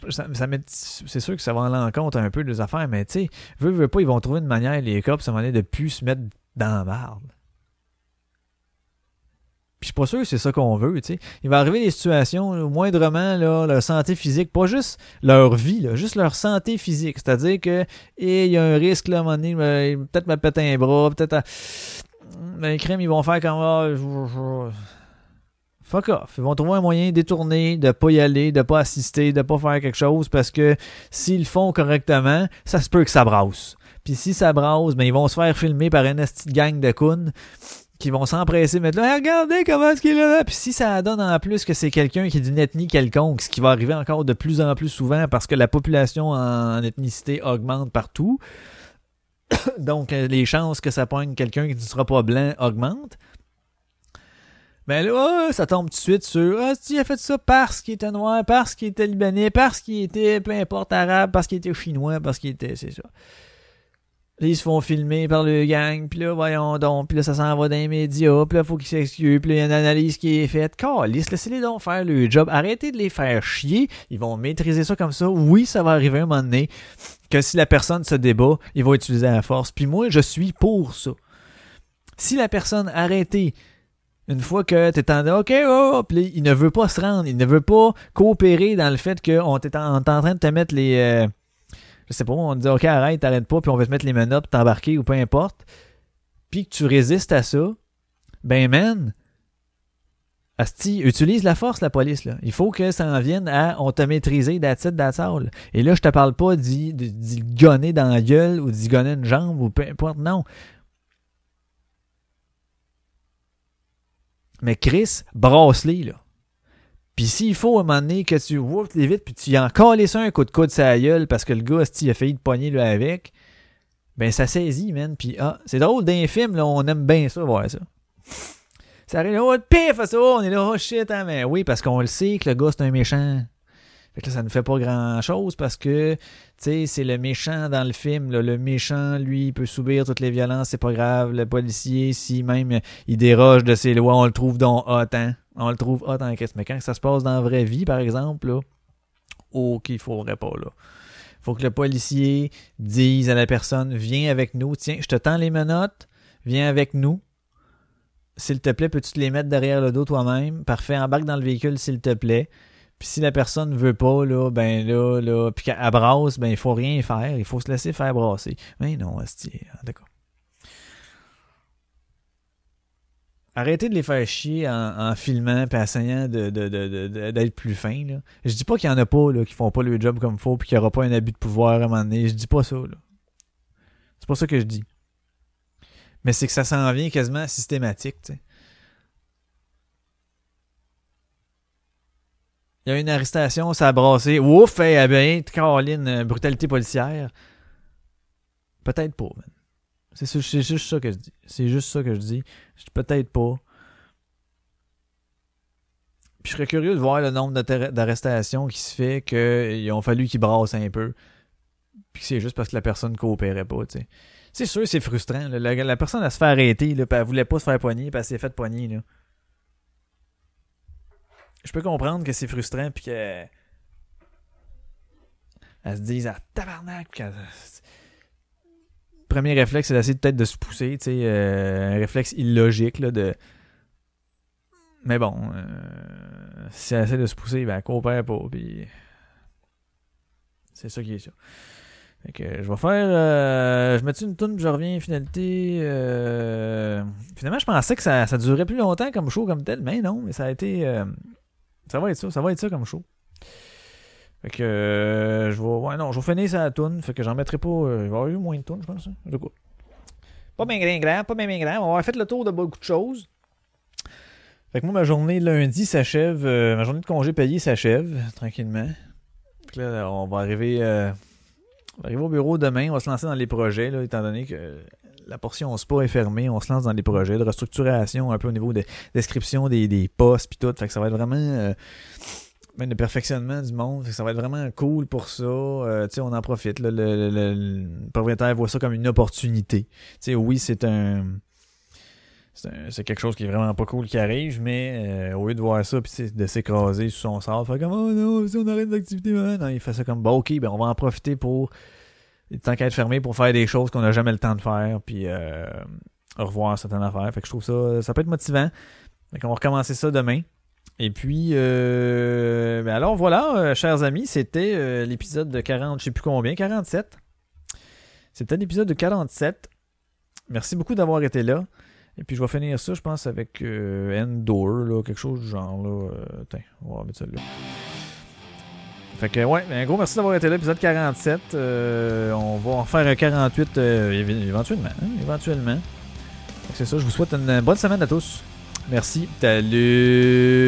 c'est sûr que ça va en l'encontre un peu des affaires, mais tu sais, veut, veut pas, ils vont trouver une manière, les cops, à un moment donné, de plus se mettre dans la marde. Puis je suis pas sûr que c'est ça qu'on veut, tu sais. Il va arriver des situations, au moindrement, là, leur santé physique, pas juste leur vie, là, juste leur santé physique. C'est-à-dire que, il y a un risque, là, à donné, peut-être me péter un bras, peut-être à... Ben, crème, ils vont faire comme, ah, fuck off. Ils vont trouver un moyen détourné de pas y aller, de pas assister, de pas faire quelque chose parce que s'ils le font correctement, ça se peut que ça brasse. Puis si ça brasse, ben ils vont se faire filmer par une petite gang de cons qui vont s'empresser mettre là, regardez comment est-ce qu'il est là. Puis si ça donne en plus que c'est quelqu'un qui est d'une ethnie quelconque, ce qui va arriver encore de plus en plus souvent parce que la population en ethnicité augmente partout, donc euh, les chances que ça poigne quelqu'un qui ne sera pas blanc augmentent. Ben là, ah, ça tombe tout de suite sur Ah, si, il a fait ça parce qu'il était noir, parce qu'il était libanais, parce qu'il était, peu importe, arabe, parce qu'il était chinois, parce qu'il était. C'est ça. Là, ils se font filmer par le gang, puis là, voyons donc, puis là, ça s'en va dans les médias, puis là, faut qu'ils s'excusent, puis là, il y a une analyse qui est faite. Calice, laissez-les donc faire le job. Arrêtez de les faire chier. Ils vont maîtriser ça comme ça. Oui, ça va arriver un moment donné que si la personne se débat, ils vont utiliser la force. Puis moi, je suis pour ça. Si la personne arrêtez une fois que tu es en OK, oh, oh, puis il ne veut pas se rendre, il ne veut pas coopérer dans le fait qu'on est en, en train de te mettre les. euh, je sais pas, on dit OK, arrête, t'arrêtes pas, puis on va te mettre les menottes, t'embarquer ou peu importe. Puis que tu résistes à ça, ben man, Asti, utilise la force, la police. Là. Il faut que ça en vienne à on t'a maîtrisé, that's all. Et là, je te parle pas d'y gonner dans la gueule ou d'y gonner une jambe ou peu importe, non. Mais Chris, brasse-les, là. Puis s'il faut, à un moment donné, que tu ouvres les vite, puis tu y en colles ça un coup de coude la gueule parce que le gars, il a failli te pogner là avec, ben ça saisit, man. Puis ah, c'est drôle, d'un film, là, on aime bien ça, voir ça. Ça arrive, oh, pif, ça, on est là, oh shit, hein, mais oui, parce qu'on le sait que le gars, c'est un méchant. Fait que là, ça ne fait pas grand chose parce que, tu sais, c'est le méchant dans le film. Le méchant, lui, il peut subir toutes les violences, c'est pas grave. Le policier, si même il déroge de ses lois, on le trouve donc hot, hein. On le trouve hot en Christ. Mais quand ça se passe dans la vraie vie, par exemple, là, ok, il faudrait pas, là. Faut que le policier dise à la personne, viens avec nous, tiens, je te tends les menottes, viens avec nous. S'il te plaît, peux-tu te les mettre derrière le dos toi-même? Parfait, embarque dans le véhicule, s'il te plaît. Puis si la personne veut pas, là, ben là, là, puis qu'elle brasse, ben il faut rien faire, il faut se laisser faire brasser. Mais non, asti, d'accord. Arrêtez de les faire chier en, en filmant et essayant de, d'être plus fin. Là. Je dis pas qu'il y en a pas là, qui font pas le job comme il faut puis qu'il y aura pas un abus de pouvoir à un moment donné. Je dis pas ça. Là. C'est pas ça que je dis. Mais c'est que ça s'en vient quasiment systématique. tu sais. Il y a une arrestation, ça a brassé. Ouf, eh bien, Caroline, euh, brutalité policière. Peut-être pas, man. C'est juste ça que je dis. C'est juste ça que je dis. Peut-être pas. Puis je serais curieux de voir le nombre d'arre- d'arrestations qui se fait qu'ils ont fallu qu'ils brassent un peu. Puis c'est juste parce que la personne coopérait pas, tu sais. C'est sûr, c'est frustrant. La, personne, elle se fait arrêter, là, puis elle voulait pas se faire poigner, puis elle s'est fait poigner, là. Je peux comprendre que c'est frustrant, puis que. Elle se dise, ah, tabarnak, puis qu'elle- Premier réflexe, c'est d'essayer peut-être de se pousser, tu sais, euh, un réflexe illogique, là, de. Mais bon, euh, si elle essaie de se pousser, ben, coopère pas, puis. C'est ça qui est ça. Fait que je vais faire. euh, je mets une toune, je reviens, finalité. Finalement, je pensais que ça, ça durerait plus longtemps comme show comme tel, mais non, mais ça a été. Ça va être ça, ça va être ça comme show. Fait que euh, je vais. Ouais, non, je vais finir sa toune. Fait que j'en mettrai pas. euh, il va y avoir eu moins de tunes, je pense. hein. Pas bien grand, grand, pas bien grand. On va fait le tour de beaucoup de choses. Fait que moi, ma journée lundi s'achève. euh, ma journée de congé payé s'achève, tranquillement. Fait que là, on va arriver. on va arriver au bureau demain. On va se lancer dans les projets, là, étant donné que la portion SPA est fermée. On se lance dans des projets de restructuration un peu au niveau de description des, des postes puis tout. Fait que ça va être vraiment. Même le perfectionnement du monde. Ça va être vraiment cool pour ça. Euh, on en profite. Le, propriétaire voit ça comme une opportunité. Tu sais, oui, c'est un. C'est quelque chose qui est vraiment pas cool qui arrive, mais euh, au lieu de voir ça puis de s'écraser sur son sort, faire comme oh non, si on arrête l'activité, non, il fait ça comme bon, ok, ben on va en profiter pour tant qu'à être fermé pour faire des choses qu'on n'a jamais le temps de faire, puis euh, revoir certaines affaires. Fait que je trouve ça, ça peut être motivant. Fait qu'on va recommencer ça demain. Et puis, euh, ben alors voilà, euh, chers amis, c'était euh, l'épisode de 40, je sais plus combien, 47. C'était l'épisode de 47. Merci beaucoup d'avoir été là. Et puis, je vais finir ça, je pense, avec euh, Endor, là, quelque chose du genre. Là, Tiens, on va mettre ça là. Fait que, ouais, un gros merci d'avoir été là, épisode 47. on va en faire un 48 éventuellement. Hein, éventuellement. C'est ça, je vous souhaite une bonne semaine à tous. Merci. Salut.